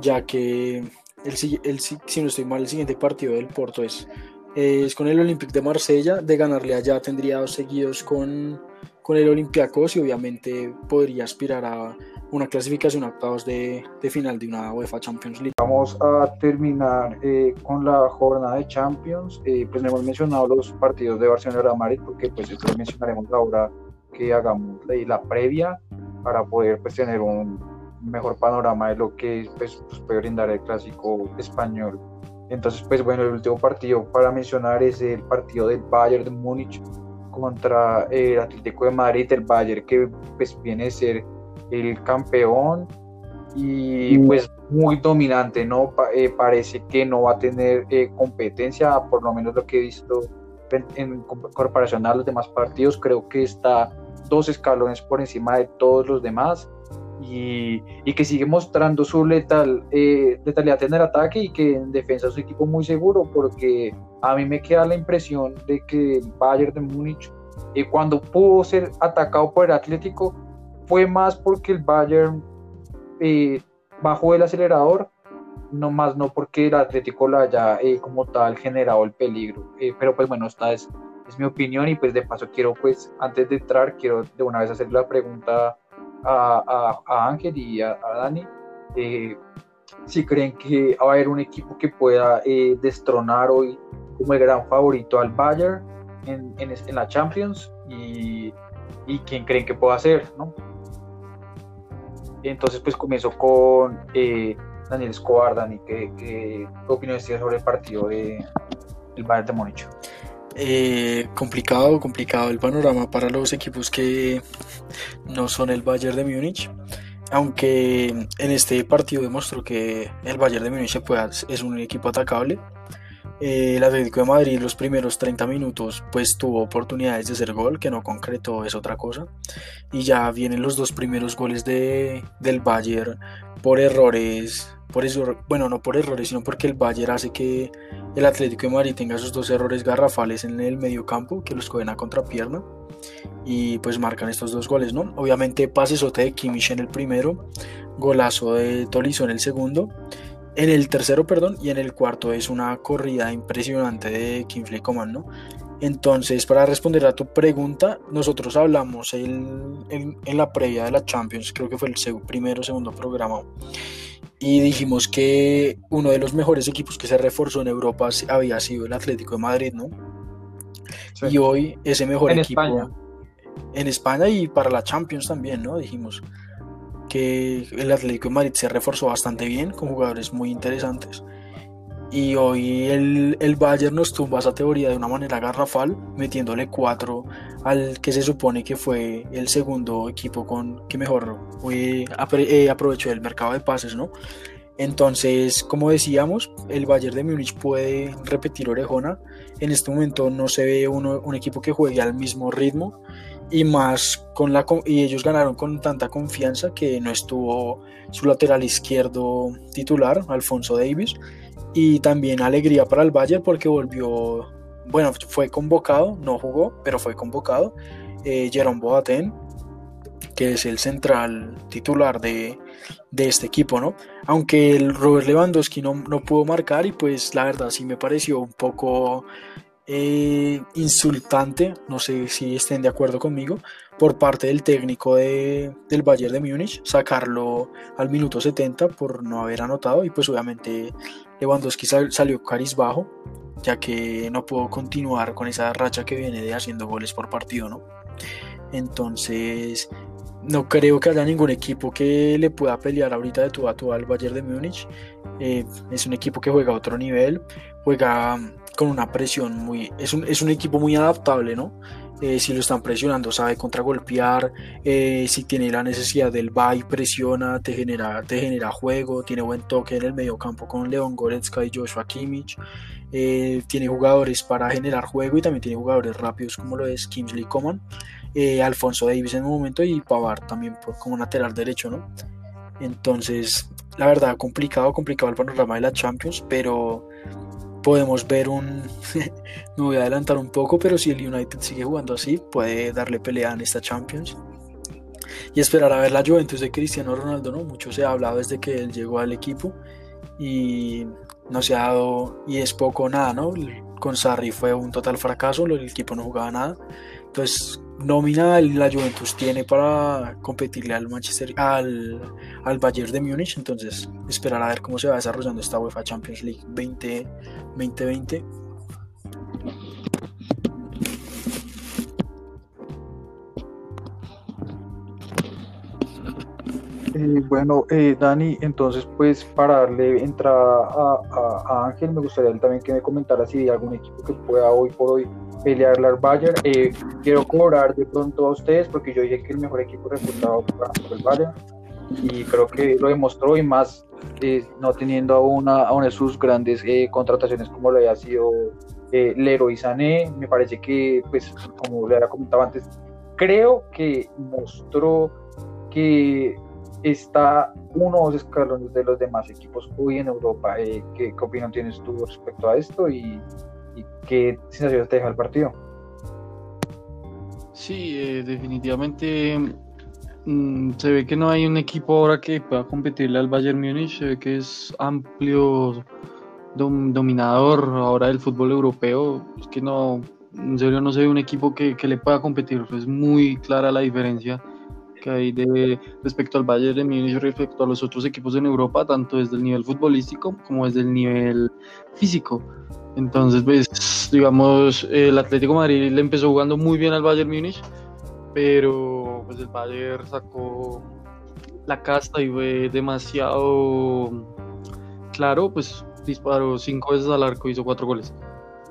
ya que el, el si no estoy mal, el siguiente partido del Porto es, es con el Olympique de Marsella. De ganarle allá tendría dos seguidos con, con el Olympiacos y obviamente podría aspirar a una clasificación a octavos de, de final de una UEFA Champions League. Vamos a terminar eh, con la jornada de Champions. Eh, pues hemos mencionado los partidos de Barcelona y Madrid porque pues esto lo mencionaremos ahora que hagamos la previa para poder pues tener un mejor panorama de lo que pues, pues, puede brindar el clásico español. Entonces pues bueno, el último partido para mencionar es el partido del Bayern de Múnich contra el Atlético de Madrid, el Bayern que pues viene a ser el campeón y pues muy dominante, ¿no? Eh, parece que no va a tener eh, competencia, por lo menos lo que he visto en, en comparación a los demás partidos, creo que está dos escalones por encima de todos los demás y, que sigue mostrando su letal, eh, letalidad en el ataque y que en defensa es un equipo muy seguro porque a mí me queda la impresión de que el Bayern de Múnich eh, cuando pudo ser atacado por el Atlético fue más porque el Bayern eh, bajó el acelerador no más no porque el Atlético la haya como tal generado el peligro. Pero pues bueno esta es, es mi opinión y pues de paso quiero pues antes de entrar quiero de una vez hacer la pregunta a, Ángel y a, Dani eh, si creen que va a haber un equipo que pueda eh, destronar hoy como el gran favorito al Bayern en, en, la Champions y, y, quién creen que pueda ser, ¿no? Entonces, pues comienzo con eh, Daniel Escobar, Dani, ¿qué, qué opiniones tienes sobre el partido de, del Bayern de Múnich? Eh, complicado, complicado el panorama para los equipos que no son el Bayern de Múnich. Aunque en este partido demostró que el Bayern de Múnich es un equipo atacable. Eh, el Atlético de Madrid los primeros 30 minutos pues tuvo oportunidades de hacer gol, que no concretó es otra cosa. Y ya vienen los dos primeros goles de, del Bayern por errores por eso, bueno, no por errores, sino porque el Bayern hace que el Atlético de Madrid tenga esos dos errores garrafales en el medio campo que los cogen a contrapierna y pues marcan estos dos goles, ¿no? Obviamente pasesote de Kimmich en el primero, golazo de Tolizo en el segundo, en el tercero, perdón, y en el cuarto es una corrida impresionante de Kingsley Coman, ¿no? Entonces, para responder a tu pregunta, nosotros hablamos en la previa de la Champions, creo que fue el primero o segundo programa, y dijimos que uno de los mejores equipos que se reforzó en Europa había sido el Atlético de Madrid, ¿no? Y hoy ese mejor equipo en España y para la Champions también, ¿no? Dijimos que el Atlético de Madrid se reforzó bastante bien con jugadores muy interesantes. Y hoy el, el Bayern nos tumba esa teoría de una manera garrafal, metiéndole cuatro al que se supone que fue el segundo equipo con que mejor fue, eh, aprovechó el mercado de pases, ¿no? Entonces, como decíamos, el Bayern de Múnich puede repetir orejona. En este momento no se ve uno, un equipo que juegue al mismo ritmo y más con la y ellos ganaron con tanta confianza que no estuvo su lateral izquierdo titular, Alfonso Davis y también alegría para el Bayern porque volvió, bueno, fue convocado, no jugó, pero fue convocado, eh, Jerome Boateng, que es el central titular de, este equipo, ¿no? Aunque el Robert Lewandowski no, no pudo marcar y pues la verdad sí me pareció un poco eh, insultante, no sé si estén de acuerdo conmigo, por parte del técnico de, del Bayern de Múnich, sacarlo al minuto 70 por no haber anotado y pues obviamente Lewandowski salió bajo ya que no pudo continuar con esa racha que viene de haciendo goles por partido, ¿no? Entonces, no creo que haya ningún equipo que le pueda pelear ahorita de tu a tu al Bayern de Múnich. Eh, es un equipo que juega a otro nivel, juega con una presión muy... Es un, es un equipo muy adaptable, ¿no? Eh, si lo están presionando, sabe contragolpear, eh, si tiene la necesidad del va y presiona, te genera, te genera juego, tiene buen toque en el medio campo con León Goretzka y Joshua Kimmich, eh, tiene jugadores para generar juego y también tiene jugadores rápidos como lo es Kingsley Coman, Alfonso Davis en un momento y Pavard también por, como lateral derecho, ¿no? Entonces, la verdad, complicado, complicado el panorama de la Champions, pero podemos ver un... me voy a adelantar un poco, pero si el United sigue jugando así, puede darle pelea en esta Champions. Y esperar a ver la Juventus de Cristiano Ronaldo, ¿no? Mucho se ha hablado desde que él llegó al equipo y no se ha dado, y es poco nada, ¿no? Con Sarri fue un total fracaso, el equipo no jugaba nada. Entonces, nómina la Juventus tiene para competirle al Manchester al, al Bayern de Múnich. Entonces esperar a ver cómo se va desarrollando esta UEFA Champions League 20, 2020 eh, bueno, eh, Dani, entonces pues para darle entrada a, a, Ángel, me gustaría también que me comentara si hay algún equipo que pueda hoy por hoy pelear al Bayern. Eh, quiero cobrar de pronto a ustedes porque yo dije que el mejor equipo resultado fue el Bayern y creo que lo demostró y más eh, no teniendo a, una de sus grandes eh, contrataciones como lo había sido eh, Leroy Sané, me parece que pues como le había comentado antes, creo que mostró que está uno o dos escalones de los demás equipos hoy en Europa. Eh, ¿qué, opinión tienes tú respecto a esto y, qué sensaciones te deja el partido? Sí, eh, definitivamente mm, se ve que no hay un equipo ahora que pueda competirle al Bayern Múnich, se ve que es amplio dominador ahora del fútbol europeo, es que no, en serio no se ve un equipo que, que le pueda competir, es muy clara la diferencia que hay de, respecto al Bayern de Múnich respecto a los otros equipos en Europa, tanto desde el nivel futbolístico como desde el nivel físico. Entonces, pues, digamos, el Atlético Madrid le empezó jugando muy bien al Bayern Múnich, pero pues el Bayern sacó la casta y fue demasiado claro, pues disparó cinco veces al arco hizo cuatro goles.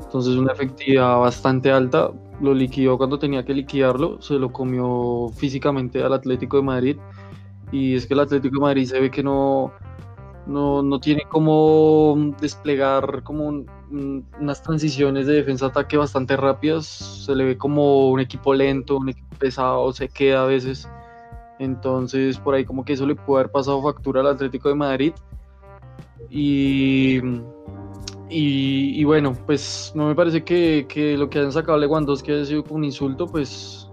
Entonces una efectividad bastante alta, lo liquidó cuando tenía que liquidarlo, se lo comió físicamente al Atlético de Madrid y es que el Atlético de Madrid se ve que no, no, tiene como desplegar como unas transiciones de defensa-ataque bastante rápidas, se le ve como un equipo lento, un equipo pesado, se queda a veces, entonces por ahí como que eso le puede haber pasado factura al Atlético de Madrid. Y y, bueno, pues no me parece que, lo que hayan sacado Lewandowski haya sido un insulto, pues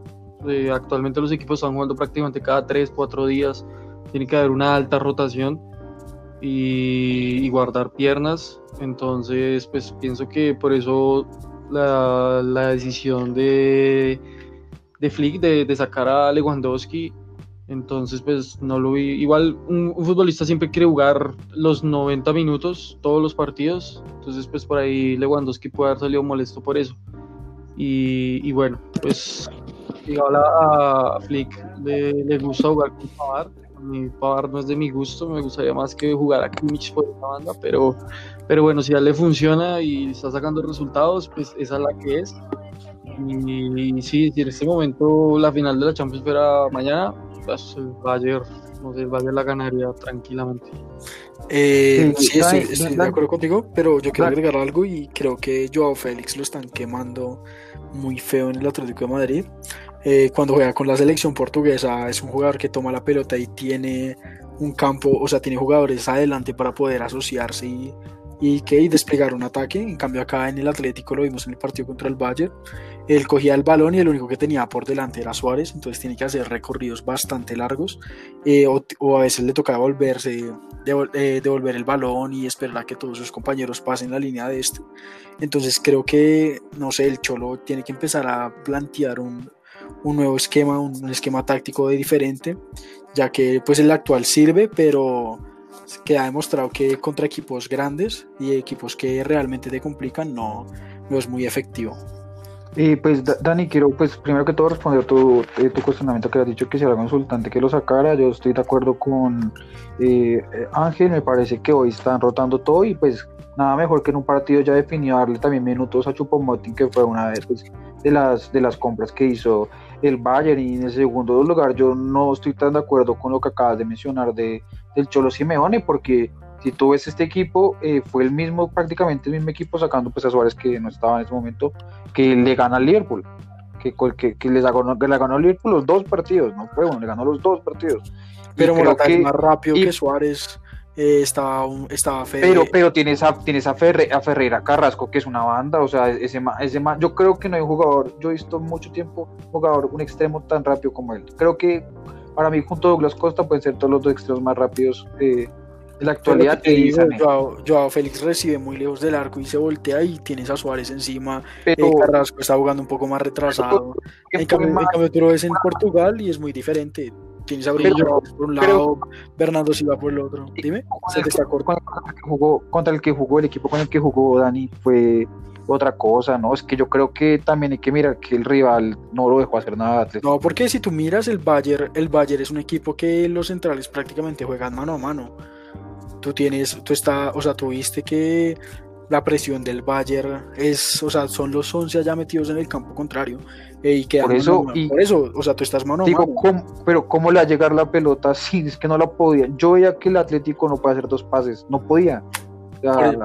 eh, actualmente los equipos están jugando prácticamente cada 3, 4 días, tiene que haber una alta rotación y, guardar piernas, entonces pues pienso que por eso la, decisión de, de Flick de, de sacar a Lewandowski entonces, pues no lo vi. Igual un, futbolista siempre quiere jugar los 90 minutos, todos los partidos. Entonces, pues por ahí Lewandowski puede haber salido molesto por eso. Y, bueno, pues igual a, Flick le, gusta jugar con Pavard. Mi Pavard no es de mi gusto, me gustaría más que jugar a Kimmich por esta banda, pero, pero bueno, si ya le funciona y está sacando resultados, pues esa es la que es. Y, sí, si en este momento la final de la Champions fuera mañana, pues, el Bayern, no sé, el Bayern la ganaría tranquilamente. Eh, sí, estoy, de acuerdo contigo, pero yo quiero agregar algo y creo que Joao Félix lo están quemando muy feo en el Atlético de Madrid. Eh, cuando juega con la selección portuguesa es un jugador que toma la pelota y tiene un campo, o sea, tiene jugadores adelante para poder asociarse y, y, que, desplegar un ataque. En cambio acá en el Atlético lo vimos en el partido contra el Bayern él cogía el balón y el único que tenía por delante era Suárez, entonces tiene que hacer recorridos bastante largos eh, o, a veces le tocaba volverse, eh, devolver el balón y esperar a que todos sus compañeros pasen la línea de este. Entonces creo que, no sé, el Cholo tiene que empezar a plantear un, un nuevo esquema, un, esquema táctico de diferente, ya que pues el actual sirve, pero que ha demostrado que contra equipos grandes y equipos que realmente te complican no, no es muy efectivo. Y pues Dani, quiero pues primero que todo responder tu, eh, tu cuestionamiento que has dicho que si era consultante que lo sacara, yo estoy de acuerdo con eh, Ángel, me parece que hoy están rotando todo y pues nada mejor que en un partido ya definido darle también minutos a Chupomotin que fue una vez pues, de las de las compras que hizo el Bayern y en el segundo lugar yo no estoy tan de acuerdo con lo que acabas de mencionar de, del Cholo Simeone porque si tú ves este equipo, eh, fue el mismo, prácticamente el mismo equipo sacando pues a Suárez que no estaba en ese momento, que le gana al Liverpool, que, que, que les ganó, que le ganó al Liverpool los dos partidos, no fue uno, le ganó los dos partidos. Pero Morata es más rápido que Suárez. Eh, estaba, estaba Pero, pero tienes a, tienes a, Ferreira Carrasco, que es una banda, o sea, ese, ese yo creo que no hay un jugador, yo he visto mucho tiempo un jugador, un extremo tan rápido como él. Creo que para mí junto a Douglas Costa pueden ser todos los dos extremos más rápidos eh, en la actualidad te Joao, Félix recibe muy lejos del arco y se voltea y tienes a Suárez encima. Pero, eh, Carrasco está jugando un poco más retrasado. En cambio, tú lo ves en Portugal y es muy diferente. Tienes a Brillo por un lado, Bernardo Silva por el otro. Dime, se te está Contra el, que jugó, contra el que jugó el equipo con el que jugó Dani fue otra cosa, ¿no? Es que yo creo que también hay que mirar que el rival no lo dejó hacer nada. No, porque si tú miras el Bayern, el Bayern es un equipo que los centrales prácticamente juegan mano a mano tú tienes, tú está, o sea, tuviste que la presión del Bayern es, o sea, son los 11 allá metidos en el campo contrario eh, y por eso, y, por eso, o sea, tú estás mano a digo, pero ¿cómo le va a llegar la pelota? Sí, es que no la podía. Yo veía que el Atlético no puede hacer dos pases, no podía.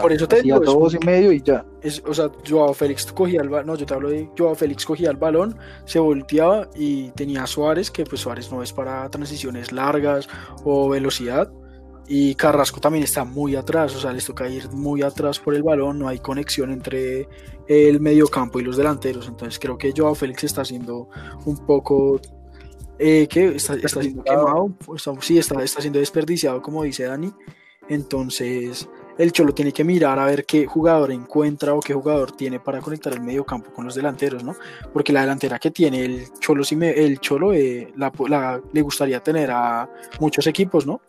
por, eso te digo, dos y medio y ya. Es, o sea, Joao Félix cogía el balón, no, yo te hablo de Joao Félix cogía el balón, se volteaba y tenía a Suárez, que pues Suárez no es para transiciones largas o velocidad. Y Carrasco también está muy atrás, o sea, les toca ir muy atrás por el balón, no hay conexión entre el mediocampo y los delanteros. Entonces creo que Joao Félix está haciendo un poco eh, que está, está, siendo quemado, sí, está, está siendo desperdiciado, como dice Dani. Entonces, el Cholo tiene que mirar a ver qué jugador encuentra o qué jugador tiene para conectar el medio campo con los delanteros, ¿no? Porque la delantera que tiene el Cholo, el Cholo eh, la, le gustaría tener a muchos equipos, ¿no?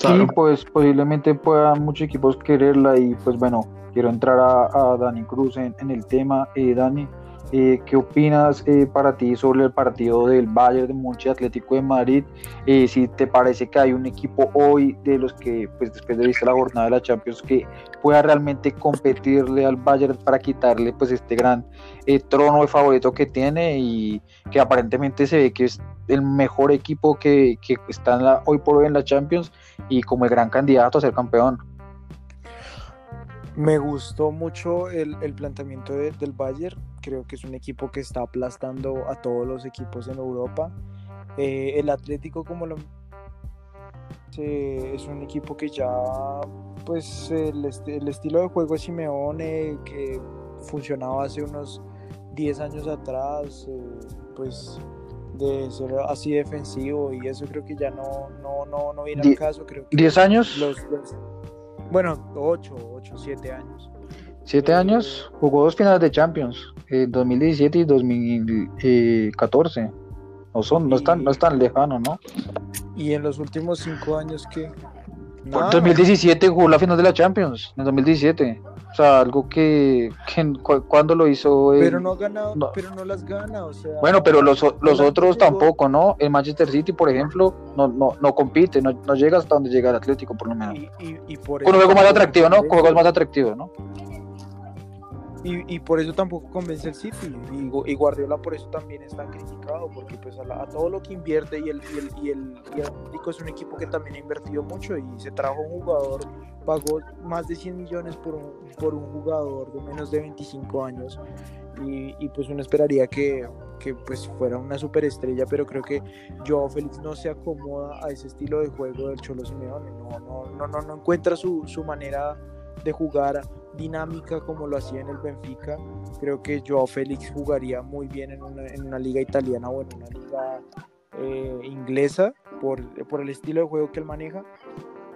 Sí, pues posiblemente puedan muchos equipos quererla y pues bueno, quiero entrar a, Dani Cruz en, el tema. Eh, Dani, eh, ¿Qué opinas eh, para ti sobre el partido del Bayern de Múnich Atlético de Madrid? Eh, si te parece que hay un equipo hoy de los que, pues después de vista la jornada de la Champions, que pueda realmente competirle al Bayern para quitarle pues este gran trono de favorito que tiene y que aparentemente se ve que es el mejor equipo que, que está hoy por hoy en la Champions y como el gran candidato a ser campeón. Me gustó mucho el, planteamiento del Bayern. Creo que es un equipo que está aplastando a todos los equipos en Europa. Eh, el Atlético, como lo es un equipo que ya, pues, el, estilo de juego de Simeone que funcionaba hace unos 10 años atrás, eh, pues de ser así defensivo y eso creo que ya no, no, no, no viene al caso. Creo que ¿10 años? Bueno, 8, 8, 7 años. 7 años, jugó dos finales de Champions, en 2017 y 2014. No, son, no, están, no es tan lejano, ¿no? Y en los últimos 5 años que... En 2017 jugó la final de la Champions, en 2017. O sea, algo que, que cuando lo hizo. pero no ha ganado, pero no las gana, o sea. Bueno, pero los, los otros tampoco, ¿no? El Manchester City, por ejemplo, no, no, no compite, no, no llega hasta donde llega el Atlético, por lo menos. Y, y, por Con un juego más atractivo, ¿no? Con juegos más atractivos, ¿no? Y, y, por eso tampoco convence el City. Y, Guardiola por eso también está criticado, porque pues a, todo lo que invierte y el, y el, y el, y Atlético es un equipo que también ha invertido mucho y se trajo un jugador, pagó más de 100 millones por un, por un jugador de menos de 25 años. Y, pues uno esperaría que, que, pues fuera una superestrella, pero creo que Joao Félix no se acomoda a ese estilo de juego del Cholo Simeone, no, no, no, no, no encuentra su, su manera de jugar dinámica como lo hacía en el Benfica. Creo que Joao Félix jugaría muy bien en una, en una liga italiana o en una liga eh, inglesa por, por, el estilo de juego que él maneja.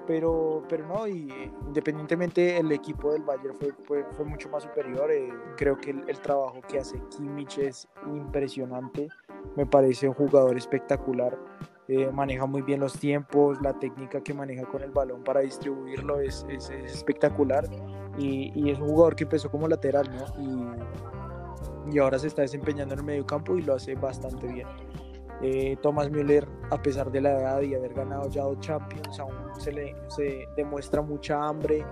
Pero, pero no, y independientemente el equipo del Bayern fue, fue, mucho más superior. Eh, creo que el, el, trabajo que hace Kimmich es impresionante. Me parece un jugador espectacular. Eh, maneja muy bien los tiempos, la técnica que maneja con el balón para distribuirlo es, es, espectacular y, y, es un jugador que empezó como lateral y, y, ahora se está desempeñando en el medio campo y lo hace bastante bien. Eh, Thomas Müller, a pesar de la edad y haber ganado ya dos Champions, aún se le se demuestra mucha hambre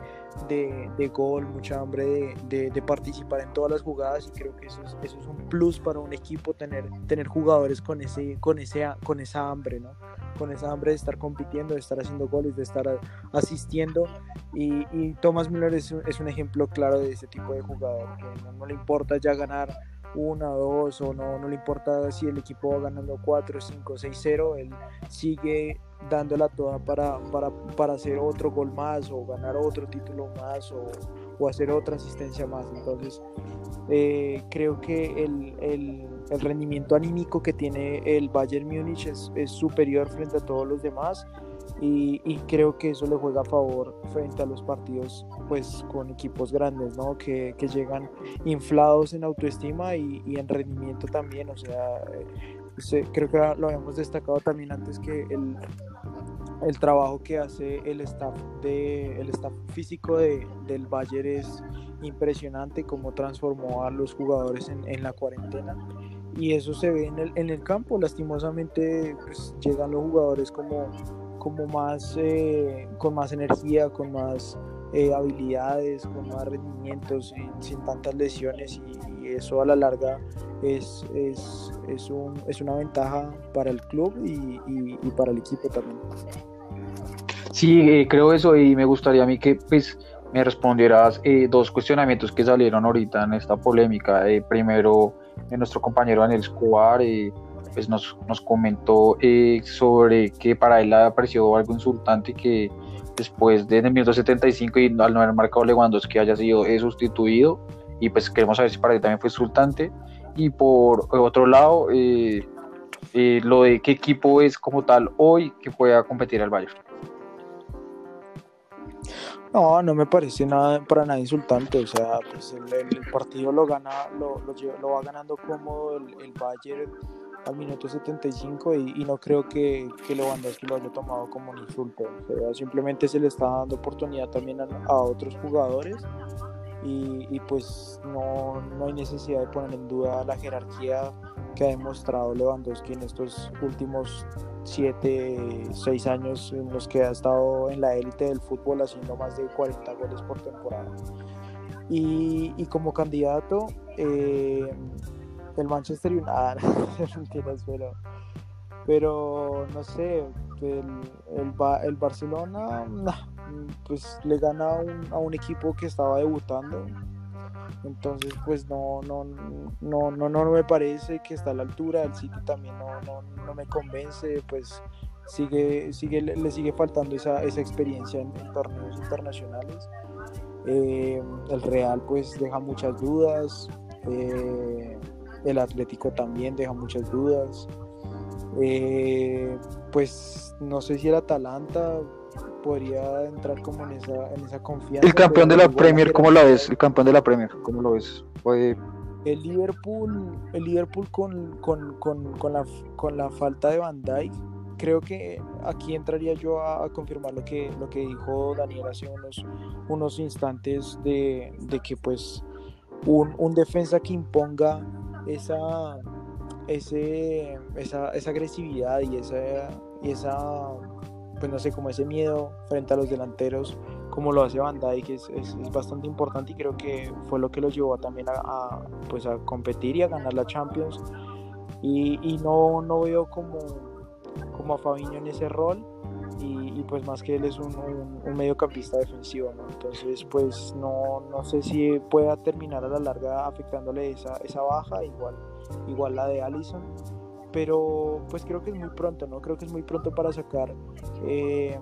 de, de gol, mucha hambre de, de, participar en todas las jugadas y creo que eso es, eso es un plus para un equipo tener, tener jugadores con, ese, con, ese, con esa hambre, ¿no? con esa hambre de estar compitiendo, de estar haciendo goles, de estar asistiendo y, y Thomas Müller es, es, un ejemplo claro de ese tipo de jugador que no, no le importa ya ganar una, dos, o no, no le importa si el equipo va ganando 4, 5, 6, 0, él sigue dándola toda para, para, para hacer otro gol más o ganar otro título más o, o hacer otra asistencia más. Entonces, eh, creo que el, el, el, rendimiento anímico que tiene el Bayern Múnich es, es superior frente a todos los demás y, creo que eso le juega a favor frente a los partidos pues con equipos grandes, ¿no? Que, que llegan inflados en autoestima y, y, en rendimiento también, o sea, eh, creo que lo habíamos destacado también antes que el, el trabajo que hace el staff de el staff físico de, del Bayern es impresionante cómo transformó a los jugadores en, en la cuarentena y eso se ve en el, en el campo lastimosamente pues, llegan los jugadores como como más, eh, con más energía, con más eh, habilidades, con más rendimientos, sin, tantas lesiones y, eso a la larga es, es, es, un, es una ventaja para el club y, y, para el equipo también. Sí, eh, creo eso y me gustaría a mí que pues me respondieras eh, dos cuestionamientos que salieron ahorita en esta polémica. Eh, primero, nuestro compañero Daniel Escobar pues nos, nos comentó sobre que para él le ha parecido algo insultante que después de en el minuto 75 y al no haber marcado Lewandowski haya sido sustituido y pues queremos saber si para él también fue insultante. Y por otro lado, lo de qué equipo es como tal hoy que pueda competir al Bayern. No, no me parece nada para nada insultante. O sea, pues el, partido lo gana, lo, lo, va ganando como el, el, Bayern al minuto 75 y, y no creo que, que Lewandowski lo haya tomado como un insulto. O sea, simplemente se le está dando oportunidad también a, a otros jugadores y, y, pues no, no hay necesidad de poner en duda la jerarquía que ha demostrado Lewandowski en estos últimos 7, 6 años en los que ha estado en la élite del fútbol haciendo más de 40 goles por temporada. Y, y como candidato, eh, el Manchester United, pero, pero no sé, el, el, el Barcelona pues le gana a un, a un equipo que estaba debutando entonces, pues no, no, no, no, no me parece que está a la altura. El City también no, no, no me convence, pues sigue, sigue, le, sigue faltando esa, esa experiencia en, torneos internacionales. Eh, el Real pues deja muchas dudas. Eh, el Atlético también deja muchas dudas. Eh, pues no sé si el Atalanta podría entrar como en esa, en esa confianza. El campeón de la Premier, ¿cómo lo ves? El campeón de la Premier, ¿cómo lo ves? El Liverpool, el Liverpool con, con, con, con, la, con la falta de Van Dijk, creo que aquí entraría yo a, confirmar lo que, lo que dijo Daniel hace unos, unos instantes de, de que pues un, un, defensa que imponga esa, esa, esa agresividad y esa, y esa pues no sé, como ese miedo frente a los delanteros, como lo hace Van Dijk, es, es, es bastante importante y creo que fue lo que lo llevó también a, pues a competir y a ganar la Champions. Y, y no, no veo como, como a Fabiño en ese rol. Y, y, pues más que él es un, un, mediocampista defensivo, ¿no? Entonces pues no, no sé si pueda terminar a la larga afectándole esa, esa baja, igual, igual la de Allison pero pues creo que es muy pronto, ¿no? Creo que es muy pronto para sacar eh,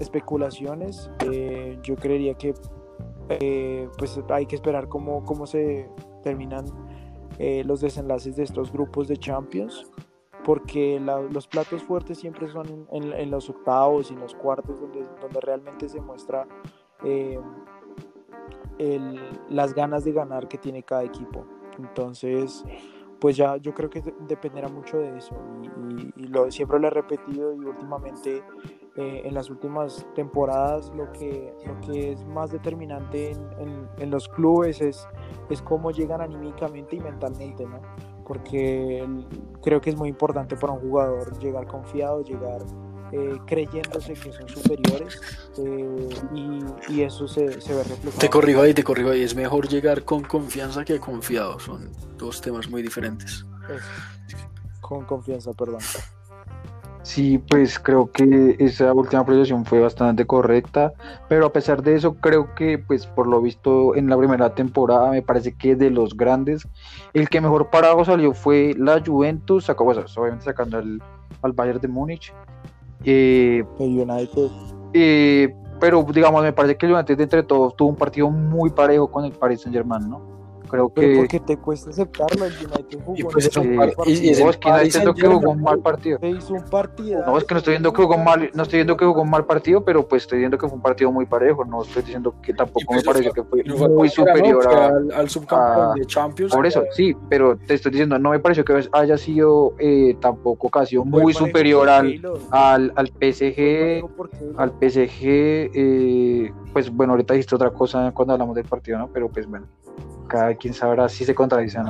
especulaciones. Eh, yo creería que eh, pues hay que esperar cómo, cómo se terminan los desenlaces de estos grupos de Champions, porque los platos fuertes siempre son en, los octavos y los cuartos donde, donde realmente se muestra las ganas de ganar que tiene cada equipo. Entonces, pues ya yo creo que dependerá mucho de eso y, siempre lo he repetido y últimamente eh, en las últimas temporadas lo que, lo que es más determinante en, en, los clubes es, es cómo llegan anímicamente y mentalmente, ¿no? Porque creo que es muy importante para un jugador llegar confiado, llegar eh, creyéndose que son superiores eh, y, eso se, ve reflejado. Te corrijo ahí, te corrijo ahí. Es mejor llegar con confianza que confiado. Son dos temas muy diferentes. con confianza, perdón. Sí, pues creo que esa última apreciación fue bastante correcta, pero a pesar de eso creo que pues por lo visto en la primera temporada me parece que de los grandes el que mejor parado salió fue la Juventus, sacó, obviamente sacando al, al Bayern de Múnich eh, el United. Eh, pero digamos, me parece que el United entre todos tuvo un partido muy parejo con el Paris Saint Germain, ¿no? Creo que. porque te cuesta aceptarlo, el United jugó. Y pues es un mal partido. Y, no, es que no estoy diciendo que jugó un mal partido. Se hizo un partido. No, es que no estoy diciendo que jugó mal, no estoy diciendo que jugó un mal partido, pero pues estoy diciendo que fue un partido muy parejo. No estoy diciendo que tampoco pues me parece que fue muy superior a, al, al subcampeón de Champions. Por eso, sí, pero te estoy diciendo, no me pareció que haya sido eh, tampoco casi muy superior al, al, al PSG. Al PSG, eh, pues bueno, ahorita dijiste otra cosa cuando hablamos del partido, ¿no? Pero pues bueno cada quien sabrá si se contradice o